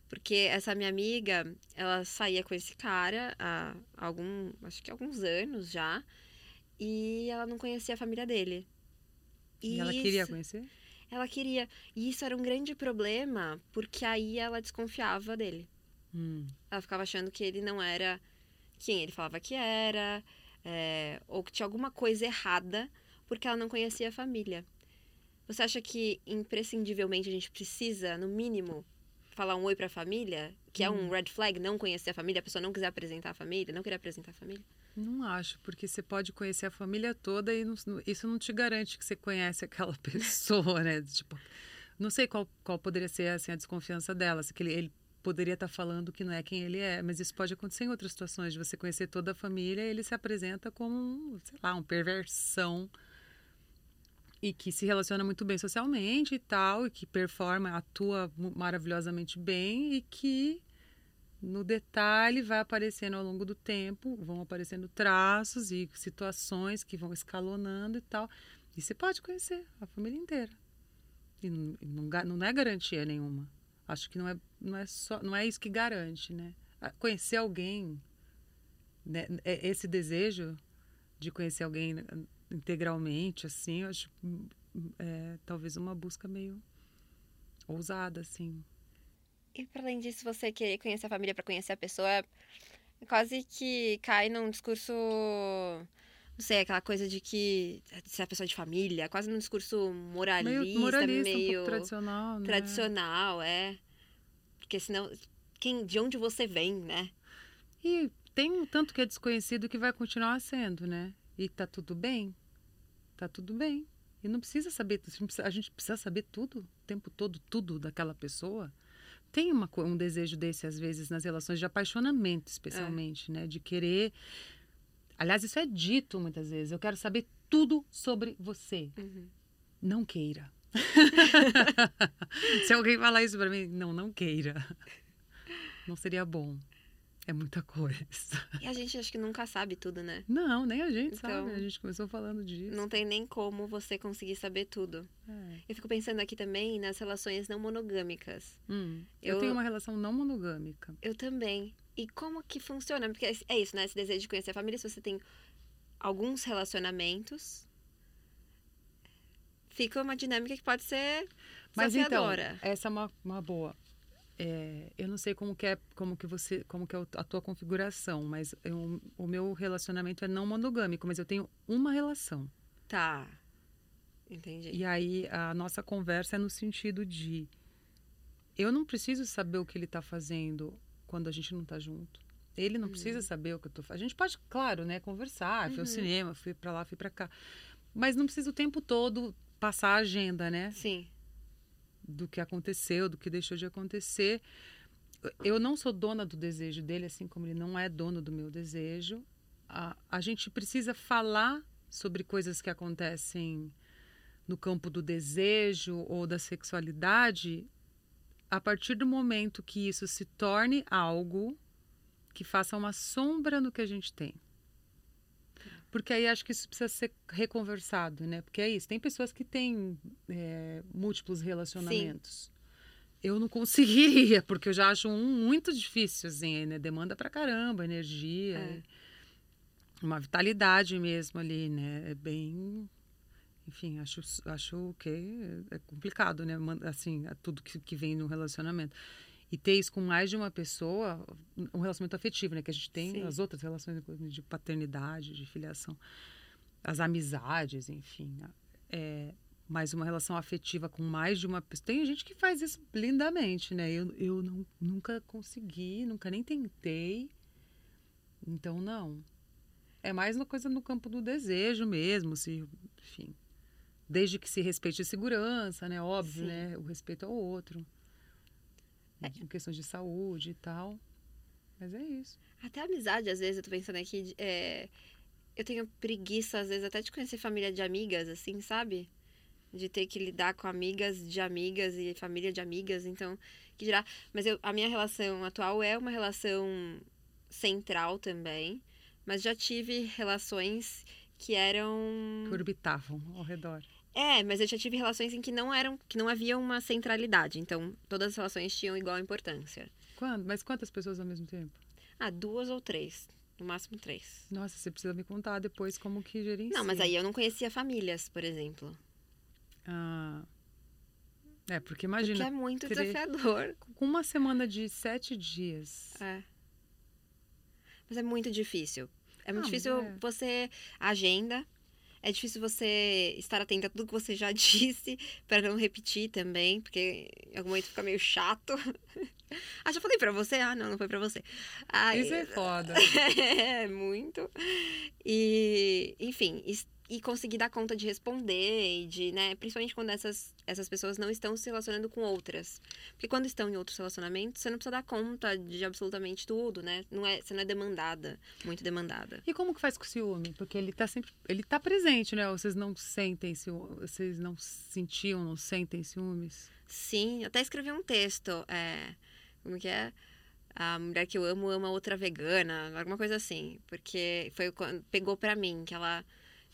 Porque essa minha amiga, ela saía com esse cara há algum, acho que alguns anos já, e ela não conhecia a família dele. E, ela queria isso- conhecer? ela queria. E isso era um grande problema, porque aí ela desconfiava dele. Hum. Ela ficava achando que ele não era quem ele falava que era, é, ou que tinha alguma coisa errada, porque ela não conhecia a família. Você acha que imprescindivelmente a gente precisa, no mínimo, falar um oi pra família? Que é um red flag, não conhecer a família, a pessoa não quiser apresentar a família, não querer apresentar a família? Não acho, porque você pode conhecer a família toda e não- isso não te garante que você conhece aquela pessoa, né? Tipo, não sei qual, qual poderia ser assim, a desconfiança dela, se ele, ele poderia estar falando que não é quem ele é, mas isso pode acontecer em outras situações, de você conhecer toda a família e ele se apresenta como, sei lá, um perversão e que se relaciona muito bem socialmente e tal, e que performa, atua maravilhosamente bem e que no detalhe vai aparecendo ao longo do tempo, vão aparecendo traços e situações que vão escalonando e tal. E você pode conhecer a família inteira. E não, não é garantia nenhuma. Acho que não é, não é só, não é isso que garante, né? Ah, Conhecer alguém, né? É- esse desejo de conhecer alguém né, integralmente, assim, eu acho hum, é, talvez uma busca meio ousada, assim. E para além disso, você querer conhecer a família para conhecer a pessoa, quase que cai num discurso, não sei, aquela coisa de que se a pessoa é de família, quase num discurso moralista, meio moralista, um meio pouco tradicional, né? tradicional, é. Porque senão, quem, de onde você vem, né? E tem um tanto que é desconhecido que vai continuar sendo, né? E tá tudo bem. Tá tudo bem. E não precisa saber, a gente precisa- saber tudo, o tempo todo, tudo daquela pessoa. Tem uma, um desejo desse, às vezes, nas relações de apaixonamento, especialmente, né? De querer. Aliás, isso é dito muitas vezes. Eu quero saber tudo sobre você. Uhum. Não queira. Se alguém falar isso pra mim, não, não queira. Não seria bom. É muita coisa. E a gente acho que nunca sabe tudo, né? Não, nem a gente Então, sabe. A gente começou falando disso. Não tem nem como você conseguir saber tudo. É. Eu fico pensando aqui também nas relações não monogâmicas. Hum, eu... Eu- tenho uma relação não monogâmica. Eu também. E como que funciona? Porque é isso, né? Esse desejo de conhecer a família, se você tem alguns relacionamentos, fica uma dinâmica que pode ser Mas então, essa é uma, uma boa. É, eu não sei como que é, como que você, como que é a tua configuração, mas eu- o meu relacionamento é não monogâmico, mas eu tenho uma relação. Tá. Entendi. E aí a nossa conversa é no sentido de eu não preciso saber o que ele está fazendo quando a gente não está junto. Ele não precisa saber o que eu tô fazendo. A gente pode, claro, né, conversar, fui ao Uhum. cinema, fui para lá, fui para cá. Mas não precisa o tempo todo passar a agenda, né? Sim. do que aconteceu, do que deixou de acontecer. Eu não sou dona do desejo dele, assim como ele não é dono do meu desejo. A, a gente precisa falar sobre coisas que acontecem no campo do desejo ou da sexualidade a partir do momento que isso se torne algo que faça uma sombra no que a gente tem. Porque aí acho que isso precisa ser reconversado, né? Porque é isso. Tem pessoas que têm é, múltiplos relacionamentos. Eu não conseguiria, porque eu já acho um muito difícil, assim, né? Demanda pra caramba, energia, É. uma vitalidade mesmo ali, né? É bem. Enfim, acho, acho que é complicado, né? Assim, tudo que, que vem no relacionamento. E ter isso com mais de uma pessoa, um relacionamento afetivo, né? Que a gente tem Sim. as outras relações de paternidade, de filiação, as amizades, enfim. É, mas uma relação afetiva com mais de uma pessoa. Tem gente que faz isso lindamente, né? Eu, eu não, nunca consegui, nunca nem tentei. Então, não. É mais uma coisa no campo do desejo mesmo, se, enfim. Desde que se respeite a segurança, né? Óbvio, Sim. né? O respeito ao outro. Em questões de saúde e tal. Mas é isso. Até amizade, às vezes, eu tô pensando aqui. é, Eu tenho preguiça, às vezes, até de conhecer família de amigas, assim, sabe? De ter que lidar com amigas de amigas e família de amigas, então, que dirá. Mas eu, a minha relação atual é uma relação central também, mas já tive relações que eram. Que orbitavam ao redor. É, mas eu já tive relações em que não eram, que não havia uma centralidade, então todas as relações tinham igual importância. Quando? Mas quantas pessoas ao mesmo tempo? Ah, duas ou três, no máximo três. Nossa, você precisa me contar depois como que gerencia. Não, mas aí eu não conhecia famílias, por exemplo. Ah, é, porque Porque imagina, é muito tre- desafiador. com uma semana de sete dias. É. Mas é muito difícil. É muito Ah, difícil é. você. Agenda. É difícil você estar atento a tudo que você já disse, para não repetir também, porque em algum momento fica meio chato. ah, já falei pra você? Ah, não, não foi pra você. Ai, Isso é foda. é, muito. E, enfim, e conseguir dar conta de responder e de, né, principalmente quando essas, essas pessoas não estão se relacionando com outras. Porque quando estão em outros relacionamentos, você não precisa dar conta de absolutamente tudo, né? Não é, você não é demandada, muito demandada. E como que faz com o ciúme? Porque ele tá sempre. Ele tá presente, né? Ou vocês não sentem ciúmes. Vocês não sentiam, não sentem ciúmes? Sim, eu até escrevi um texto, é, como que é? A mulher que eu amo ama outra vegana, alguma coisa assim. Porque foi quando pegou pra mim que ela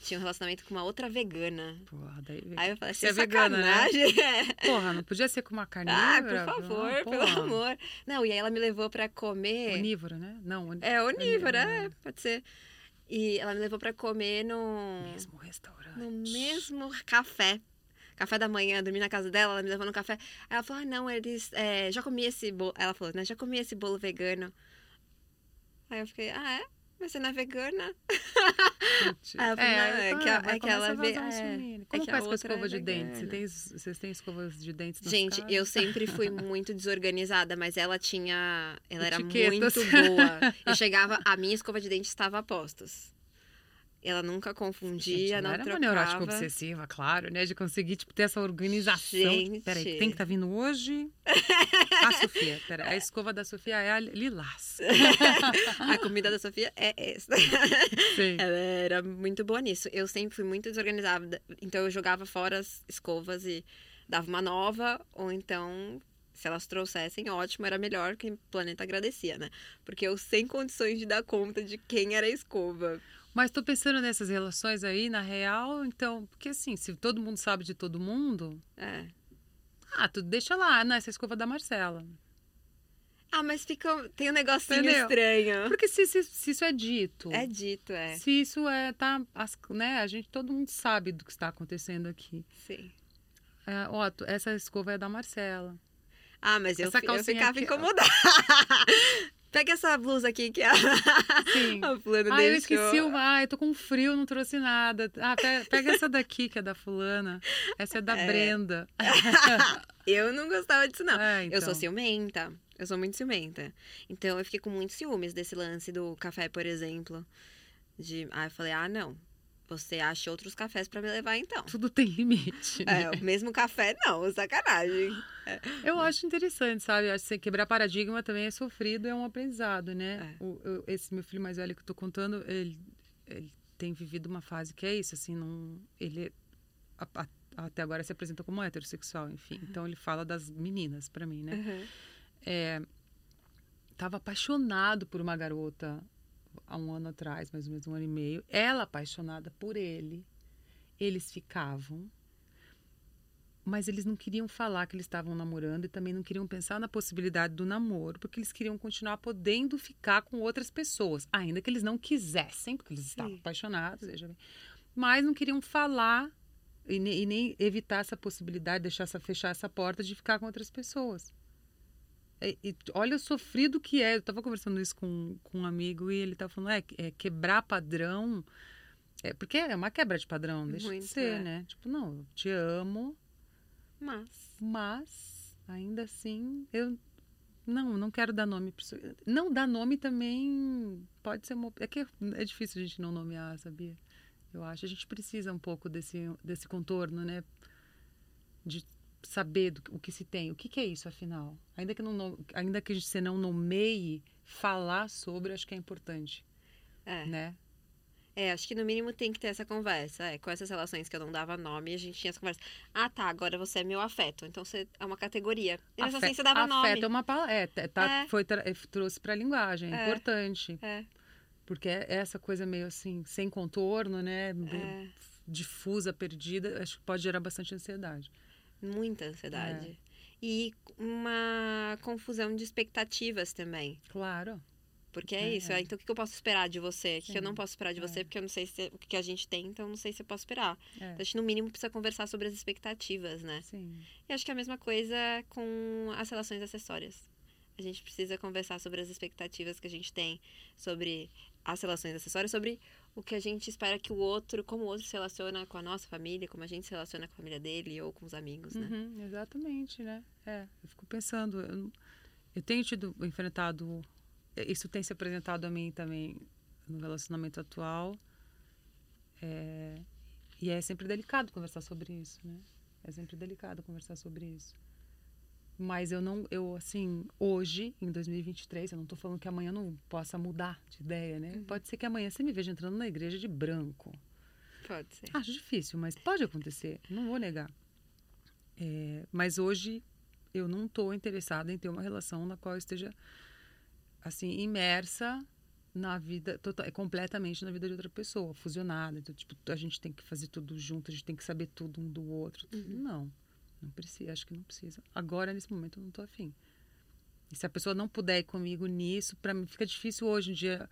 tinha um relacionamento com uma outra vegana. Porra, daí. Aí eu falei, Você assim, é vegana, né? Porra, não podia ser com uma Ah, carnívora? por favor, Ah, pelo porra. amor. Não, e aí ela me levou pra comer. Onívora, né? Não, on... É, onívora, é, pode ser. E ela me levou pra comer no, mesmo restaurante. no mesmo café. Café da manhã, dormi na casa dela, ela me levou no café. Aí ela falou: ah, não, eles. é, já comi esse bolo. Ela falou, né? Já comi esse bolo vegano. Aí eu fiquei, ah, é? Mas você não é vegana? Putz. Ah, falei, não, é aí que a- vai é que ela vê- é, ciúme. é Como que a faz com escova é de dentes? Você vegana. tem, vocês têm escovas de dentes nas Gente, casas? eu sempre fui muito desorganizada, mas ela tinha. Ela era Etiquetas. muito boa. Eu chegava, a minha escova de dente estava a postos. Ela nunca confundia, Gente, não era uma trocava. neurótica obsessiva, claro, né? De conseguir, tipo, ter essa organização. Gente. Peraí, quem que tá vindo hoje? A Sofia. Pera, a escova da Sofia é a lilás. a comida da Sofia é essa. Sim. Ela era muito boa nisso. Eu sempre fui muito desorganizada. Então eu jogava fora as escovas e dava uma nova, ou então. Se elas trouxessem, ótimo, era melhor que o planeta agradecia, né? Porque eu sem condições de dar conta de quem era a escova. Mas tô pensando nessas relações aí, na real, então, porque assim, se todo mundo sabe de todo mundo, É. ah, tu deixa lá, nessa escova da Marcela. Ah, mas fica. Tem um negocinho Entendeu? estranho. Porque se, se, se isso é dito, É dito, é. se isso é, tá, as- né, a gente, todo mundo sabe do que está acontecendo aqui. Sim. É, ó, essa escova é da Marcela. Ah, mas eu, Essa fi- eu ficava aqui, incomodada. Pega essa blusa aqui que a, Sim. a fulana Ah, eu esqueci o. Ah, eu tô com frio, não trouxe nada. Ah, pe- pega essa daqui, que é da fulana. Essa é da É. Brenda. Eu não gostava disso, não. É, Eu sou então. ciumenta. Eu sou muito ciumenta. Então eu fiquei com muitos ciúmes desse lance do café, por exemplo. De... Aí eu falei, ah, não. Você acha outros cafés pra me levar, então. Tudo tem limite. né? É, o mesmo café, não, sacanagem. Eu acho interessante, sabe? Acho que quebrar paradigma também é sofrido, é um aprendizado, né? É. O- eu- esse meu filho mais velho que eu tô contando, ele, ele tem vivido uma fase que é isso, assim, não, ele a- a- até agora se apresenta como heterossexual, enfim. Então ele fala das meninas pra mim, né? Uhum. É, tava apaixonado por uma garota há um ano atrás, mais ou menos um ano e meio. Ela apaixonada por ele. Eles ficavam. Mas eles não queriam falar que eles estavam namorando e também não queriam pensar na possibilidade do namoro, porque eles queriam continuar podendo ficar com outras pessoas, ainda que eles não quisessem, porque eles estavam Sim. apaixonados, veja bem. Mas não queriam falar e nem, e nem evitar essa possibilidade, deixar essa, fechar essa porta de ficar com outras pessoas. E, e olha o sofrido que é. Eu estava conversando isso com, com um amigo e ele estava falando, é, é quebrar padrão. É, porque é uma quebra de padrão, deixa Muito, de ser, é. né? Tipo, não, eu te amo, Mas. mas ainda assim eu não, não quero dar nome para Não dar nome também pode ser uma. É que é difícil a gente não nomear, sabia? Eu acho. A gente precisa um pouco desse, desse contorno, né? De saber do, o que se tem. O que, que é isso, afinal? Ainda que, não, ainda que você não nomeie, falar sobre, acho que é importante, É. né? É, acho que no mínimo tem que ter essa conversa. É, com essas relações que eu não dava nome, a gente tinha essa conversa. Ah, tá, agora você é meu afeto. Então você é uma categoria. E nessa assim você dava afeto nome. é uma palavra. É, tá- É. Foi, tra- trouxe para a linguagem, é, É. importante. É, Porque é essa coisa meio assim, sem contorno, né? é. Difusa, perdida, acho que pode gerar bastante ansiedade. Muita ansiedade. E uma confusão de expectativas também. Claro. Porque é, É, isso. é. é, Então, o que eu posso esperar de você? O que que eu não posso esperar de você? É. Porque eu não sei se, o que que a gente tem, então eu não sei se eu posso esperar. É. Então, a gente, no mínimo, precisa conversar sobre as expectativas, né? Sim. E acho que é a mesma coisa com as relações acessórias. A gente precisa conversar sobre as expectativas que a gente tem sobre as relações acessórias, sobre o que a gente espera que o outro, como o outro se relaciona com a nossa família, como a gente se relaciona com a família dele ou com os amigos, né? Uhum, exatamente, né? É, eu fico pensando, eu, eu tenho tido, enfrentado, isso tem se apresentado a mim também no relacionamento atual, é, e é sempre delicado conversar sobre isso, né? É sempre delicado conversar sobre isso. Mas eu não, eu assim, hoje, em 2023, eu não tô falando que amanhã não possa mudar de ideia, né? Pode ser que amanhã você me veja entrando na igreja de branco. Pode ser. Acho difícil, mas pode acontecer, não vou negar. É, mas hoje eu não estou interessada em ter uma relação na qual eu esteja assim imersa na vida tota- completamente na vida de outra pessoa, fusionada. Então, tipo, a gente tem que fazer tudo junto, a gente tem que saber tudo um do outro. Não, não precisa, acho que não precisa. Agora nesse momento eu não estou afim. E se a pessoa não puder ir comigo nisso, para mim fica difícil hoje em dia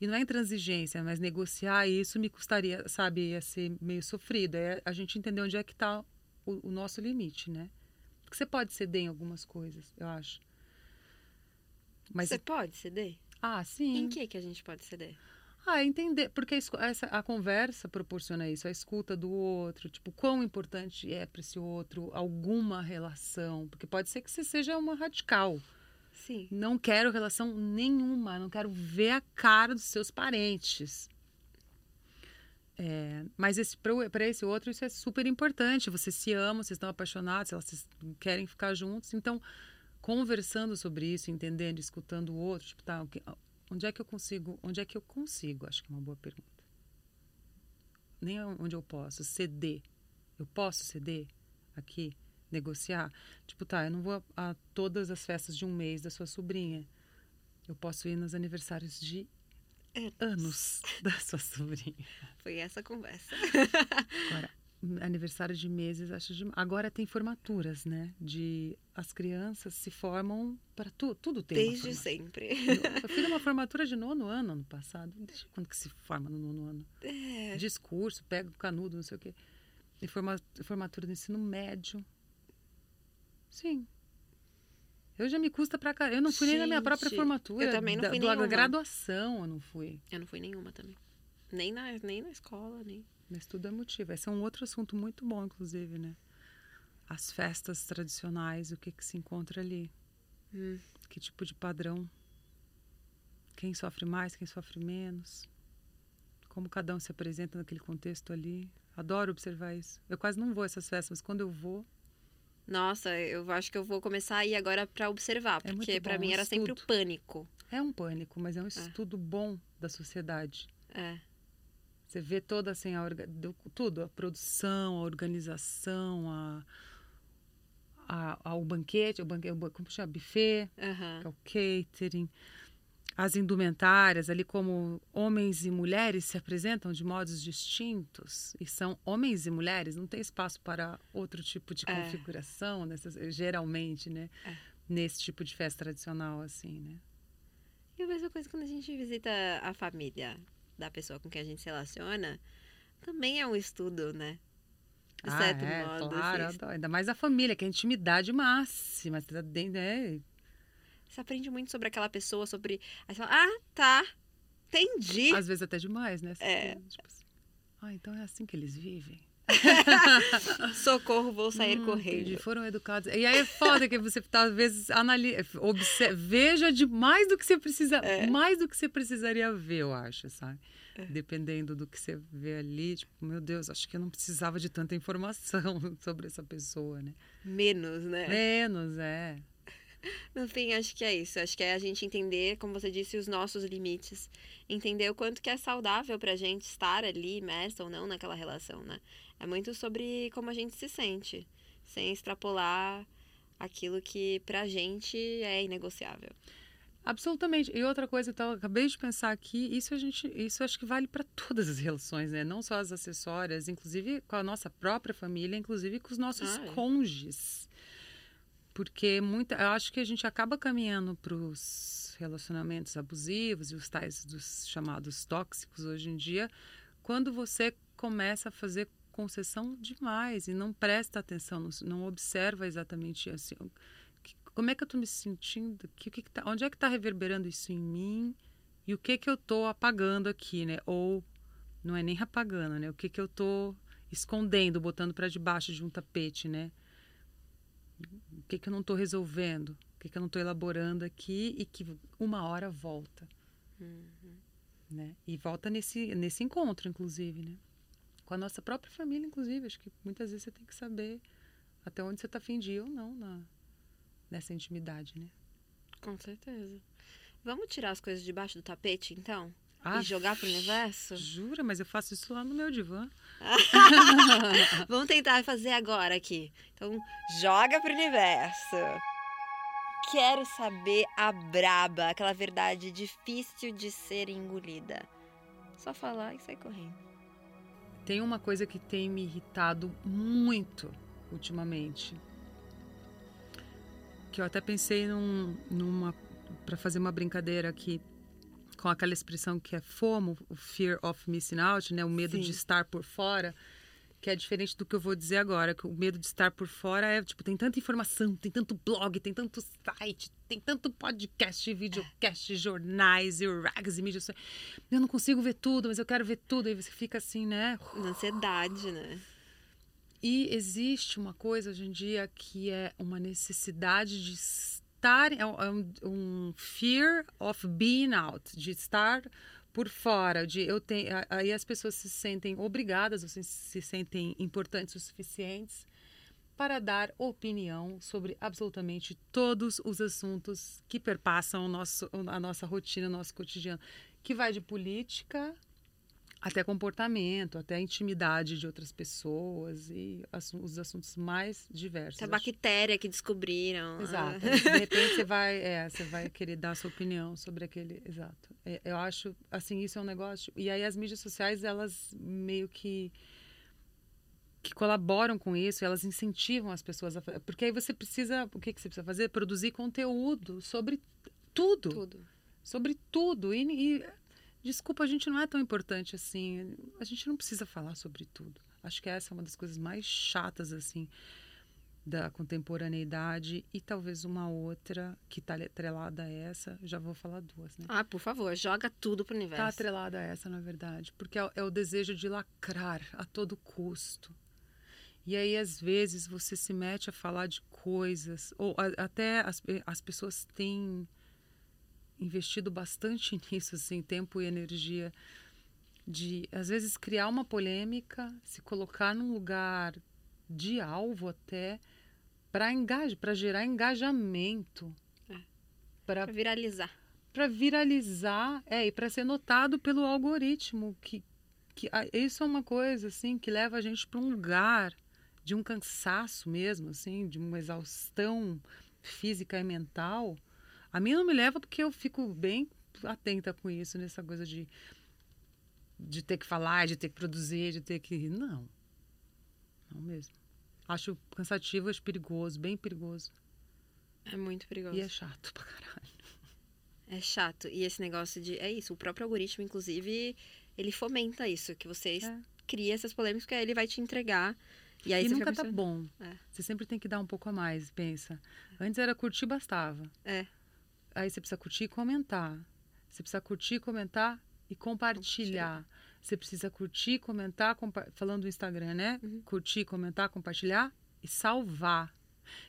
e não é intransigência, mas negociar isso me custaria, sabe, ia ser meio sofrido. É a gente entender onde é que está o, o nosso limite, né? Porque você pode ceder em algumas coisas, eu acho. Mas, Você pode ceder? ah, sim. Em que que a gente pode ceder? Ah, entender, porque a, essa, a conversa proporciona isso, a escuta do outro, tipo, quão importante é para esse outro alguma relação, porque pode ser que você seja uma radical. Sim. Não quero relação nenhuma, não quero ver a cara dos seus parentes. É, mas para esse outro isso é super importante. Vocês se amam, vocês estão apaixonados, vocês querem ficar juntos. Então, conversando sobre isso, entendendo, escutando o outro, tipo, tá, onde é que eu consigo? Onde é que eu consigo? Acho que é uma boa pergunta. Nem onde eu posso ceder. Eu posso ceder aqui, negociar. Tipo, tá, eu não vou a, a todas as festas de um mês da sua sobrinha. Eu posso ir nos aniversários de anos da sua sobrinha. Foi essa a conversa. Agora, aniversário de meses, acho de... Agora tem formaturas, né? De as crianças se formam para tudo, tudo tem Desde sempre. Eu fiz uma formatura de nono ano ano passado. Desde quando que se forma no nono ano? É. Discurso, pega o canudo, não sei o quê. E forma, formatura do ensino médio. Sim. Eu já me custa pra caramba. Eu não fui nem na minha própria Gente, formatura. eu também não da, fui da nenhuma. graduação eu não fui. Eu não fui nenhuma também. Nem na, nem na escola, nem. Mas tudo é motivo. Esse é um outro assunto muito bom, inclusive, né? As festas tradicionais, o que, que se encontra ali. Hum. Que tipo de padrão? Quem sofre mais, quem sofre menos? Como cada um se apresenta naquele contexto ali. Adoro observar isso. Eu quase não vou a essas festas, mas quando eu vou, Nossa, eu acho que eu vou começar a ir agora pra observar, É porque bom, mim era sempre o estudo. pânico. é um pânico, mas é um estudo bom da sociedade. É. Você vê toda assim, a orga- do- tudo, a produção, a organização, a, a, o banquete, o banquete, o, como chama? Buffet, que é o catering, as indumentárias, ali como homens e mulheres se apresentam de modos distintos, e são homens e mulheres, não tem espaço para outro tipo de É. configuração, nessas, geralmente, né? É. Nesse tipo de festa tradicional, assim, né? E a mesma coisa quando a gente visita a família da pessoa com quem a gente se relaciona, também é um estudo, né? De Ah, certo é, modo. claro, assim. ainda mais a família, que é a intimidade máxima. Você tá dentro, né? Você aprende muito sobre aquela pessoa, sobre. Aí você fala, ah, tá. Entendi. Às vezes até demais, né? Você É. fica, tipo assim, ah, então é assim que eles vivem. Socorro, vou sair Hum, correndo. entendi, Foram educados. E aí é foda que você tá, às vezes analisa, veja de mais do que você precisa, É. mais do que você precisaria ver, eu acho, sabe? Dependendo do que você vê ali, tipo, meu Deus, acho que eu não precisava de tanta informação sobre essa pessoa, né? Menos, né? Menos, é. No fim, acho que é isso. Acho que é a gente entender, como você disse, os nossos limites. Entender o quanto que é saudável pra gente estar ali, imersa ou não naquela relação, né? É muito sobre como a gente se sente, sem extrapolar aquilo que pra gente é inegociável. Absolutamente. E outra coisa, então, acabei de pensar aqui, isso a gente, isso acho que vale para todas as relações, né? Não só as acessórias, inclusive com a nossa própria família, inclusive com os nossos Ah, cônjuges. Porque muita, eu acho que a gente acaba caminhando para os relacionamentos abusivos e os tais dos chamados tóxicos hoje em dia, quando você começa a fazer concessão demais e não presta atenção, não, não observa exatamente assim, que- como é que eu estou me sentindo, que, que que tá, onde é que está reverberando isso em mim e o que que eu estou apagando aqui, né? Ou não é nem apagando, né? O que que eu estou escondendo, botando para debaixo de um tapete, né? O que que eu não estou resolvendo? O que que eu não estou elaborando aqui e que uma hora volta, né? E volta nesse nesse encontro, inclusive, né? Com a nossa própria família, inclusive. Acho que muitas vezes você tem que saber até onde você está afim de ir ou não na, nessa intimidade, né? Com certeza. Vamos tirar as coisas debaixo do tapete, então? Ah, e jogar pro universo? Jura? Mas eu faço isso lá no meu divã. Vamos tentar fazer agora aqui. Então, joga pro universo. Quero saber a braba, aquela verdade difícil de ser engolida. Só falar e sair correndo. Tem uma coisa que tem me irritado muito ultimamente. Que eu até pensei num, numa para fazer uma brincadeira aqui com aquela expressão que é FOMO, o fear of missing out, né, o medo Sim. de estar por fora, que é diferente do que eu vou dizer agora, que o medo de estar por fora é, tipo, tem tanta informação, tem tanto blog, tem tanto site, tem tanto podcast, videocast, jornais e rags e mídias. Eu não consigo ver tudo, mas eu quero ver tudo. Aí você fica assim, né? Na ansiedade, né? E existe uma coisa hoje em dia que é uma necessidade de estar, é um, é um- fear of being out, de estar por fora, de eu tenho, aí as pessoas se sentem obrigadas, ou se, se sentem importantes o suficientes para dar opinião sobre absolutamente todos os assuntos que perpassam o nosso, a nossa rotina, o nosso cotidiano, que vai de política até comportamento, até a intimidade de outras pessoas e os assuntos mais diversos. Essa Acho- bactéria que descobriram. Exato. Ah. De repente você vai, é, você vai querer dar a sua opinião sobre aquele. Exato. É, eu acho, assim, isso é um negócio. E aí as mídias sociais, elas meio que que colaboram com isso, elas incentivam as pessoas a porque aí você precisa, o que que você precisa fazer? Produzir conteúdo sobre tudo, Tudo. sobre tudo. E, e desculpa, a gente não é tão importante assim. A gente não precisa falar sobre tudo. Acho que essa é uma das coisas mais chatas, assim, da contemporaneidade. E talvez uma outra que está atrelada a essa. Já vou falar duas, né? Ah, por favor, joga tudo pro universo. Está atrelada a essa, na verdade. Porque é, é o desejo de lacrar a todo custo. E aí, às vezes, você se mete a falar de coisas, ou a, até as, as pessoas têm investido bastante nisso, assim, tempo e energia, de, às vezes, criar uma polêmica, se colocar num lugar de alvo até, para engajar, para gerar engajamento. É. Para viralizar. Para viralizar, é, e para ser notado pelo algoritmo, que, que isso é uma coisa, assim, que leva a gente para um lugar de um cansaço mesmo, assim, de uma exaustão física e mental, a mim não me leva porque eu fico bem atenta com isso, nessa coisa de, de ter que falar, de ter que produzir, de ter que. Não. Não mesmo. Acho cansativo, acho perigoso, bem perigoso. É muito perigoso. E é chato pra caralho. É chato. E esse negócio de. É isso, o próprio algoritmo, inclusive, ele fomenta isso, que você é. cria essas polêmicas, porque aí ele vai te entregar e, aí e nunca tá bom. É. Você sempre tem que dar um pouco a mais, pensa. Antes era curtir, bastava. É. Aí você precisa curtir e comentar. Você precisa curtir, comentar e compartilhar. compartilhar. Você precisa curtir, comentar, compa falando do Instagram, né? Uhum. Curtir, comentar, compartilhar e salvar.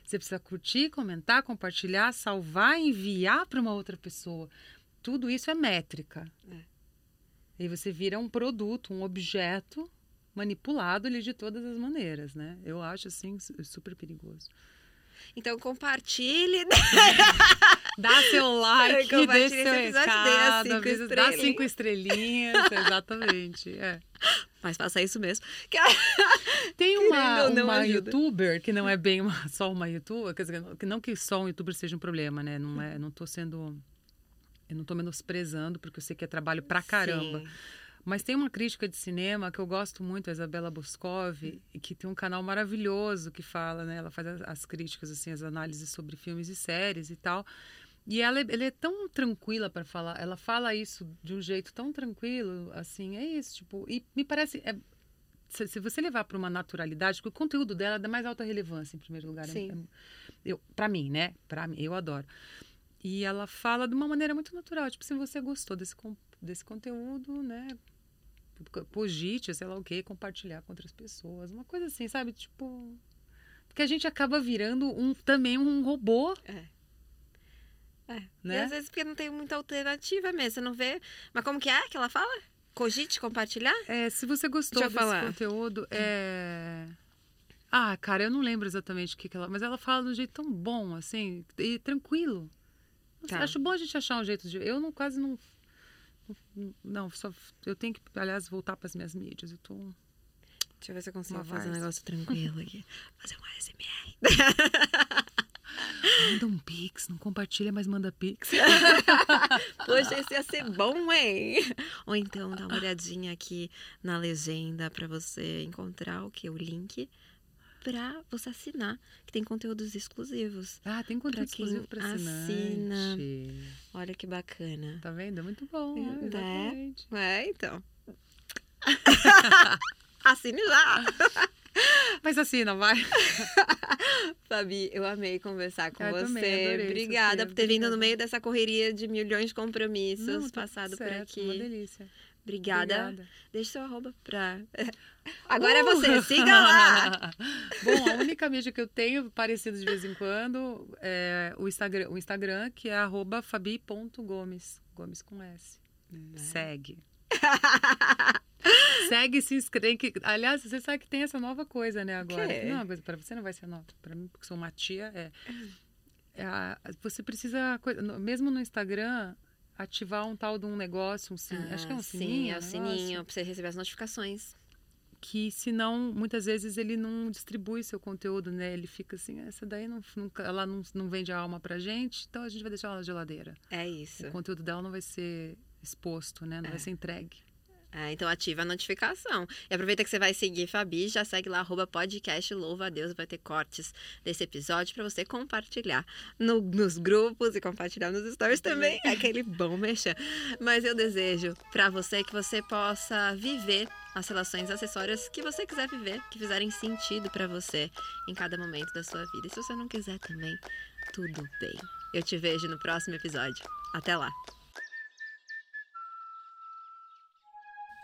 Você precisa curtir, comentar, compartilhar, salvar e enviar para uma outra pessoa. Tudo isso é métrica. É. E você vira um produto, um objeto manipulado ali de todas as maneiras, né? Eu acho assim super perigoso. Então compartilhe. dá seu like, dê seu recado, cinco dá cinco estrelinhas, exatamente. É. Mas faça isso mesmo. Tem uma, uma youtuber que não é bem uma, só uma youtuber, quer dizer, que não que só um youtuber seja um problema, né? Não é, não tô sendo eu não tô menosprezando, porque eu sei que é trabalho pra caramba. Sim. Mas tem uma crítica de cinema que eu gosto muito, a Isabela Boscov, que tem um canal maravilhoso que fala, né? Ela faz as críticas, assim, as análises sobre filmes e séries e tal. E ela, ela é tão tranquila para falar, ela fala isso de um jeito tão tranquilo, assim, é isso, tipo, e me parece, é, se, se, você levar para uma naturalidade, porque o conteúdo dela é da mais alta relevância, em primeiro lugar. É Sim. É, eu, para mim, né? Para mim, eu adoro. E ela fala de uma maneira muito natural, tipo, se você gostou desse, desse conteúdo, né? Cogite, sei lá o quê, compartilhar com outras pessoas. Uma coisa assim, sabe? Tipo. Porque a gente acaba virando um, também um robô. É. É. Né? E às vezes porque não tem muita alternativa mesmo. Você não vê. Mas como que é que ela fala? Cogite compartilhar? É, se você gostou desse falar. conteúdo, é. Ah, cara, eu não lembro exatamente o que, que ela. Mas ela fala de um jeito tão bom, assim, e tranquilo. Tá. Acho bom a gente achar um jeito de. Eu não, quase não não, só eu tenho que, aliás, voltar para as minhas mídias. Eu tô Deixa eu ver se eu consigo fazer um negócio tranquilo aqui. Fazer um ASMR. manda um pix, não compartilha, mas manda pix. Poxa, isso ia ser bom, hein? Ou então dá uma olhadinha aqui na legenda para você encontrar o que? O link para você assinar, que tem conteúdos exclusivos. Ah, tem conteúdo exclusivo para assina. Olha que bacana. Tá vendo? É muito bom. Né? É, é então. Assine já! Mas assina, vai. Fabi, eu amei conversar com eu você. Também, Obrigada por ter vindo no meio dessa correria de milhões de compromissos, Não, tá passado por aqui. Uma delícia. Obrigada. Obrigada. Deixe seu arroba pra. Agora uh! é você, siga lá! Bom, a única mídia que eu tenho, parecido de vez em quando, é o Instagram, o Instagram que é arroba fabi.gomes. Gomes com S. Né? Segue. Segue, se inscreve. Aliás, você sabe que tem essa nova coisa, né, agora. Que? Não, para você não vai ser nova. Para mim, porque sou uma tia, é. é a, você precisa, mesmo no Instagram, ativar um tal de um negócio, um sininho. Ah, acho que é um sininho. Sim, é o sininho, para você receber as notificações. Que senão, muitas vezes, ele não distribui seu conteúdo, né? Ele fica assim, essa daí não, nunca, ela não, não vende a alma pra gente, então a gente vai deixar ela na geladeira. É isso. O conteúdo dela não vai ser exposto, né? Não é. vai ser entregue. É, então ativa a notificação. E aproveita que você vai seguir Fabi, já segue lá, arroba podcast Louva a Deus, vai ter cortes desse episódio para você compartilhar no, nos grupos e compartilhar nos stories também. É aquele bom mexer. Mas eu desejo para você que você possa viver as relações acessórias que você quiser viver, que fizerem sentido para você em cada momento da sua vida. E se você não quiser também, tudo bem. Eu te vejo no próximo episódio. Até lá!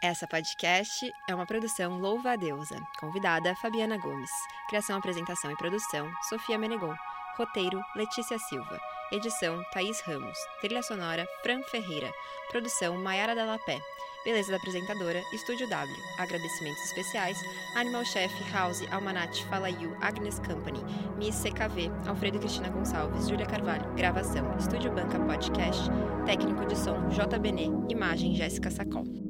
Essa podcast é uma produção Louva a Deusa. Convidada Fabiana Gomes. Criação, apresentação e produção Sofia Menegon. Roteiro Letícia Silva. Edição Thaís Ramos. Trilha sonora Fran Ferreira. Produção Maiara Dalapé. Beleza da apresentadora Estúdio W. Agradecimentos especiais Animal Chef House Almanat Fala You Agnes Company. Miss CKV Alfredo Cristina Gonçalves. Júlia Carvalho. Gravação Estúdio Banca Podcast. Técnico de som JBN. Imagem Jéssica Sacol.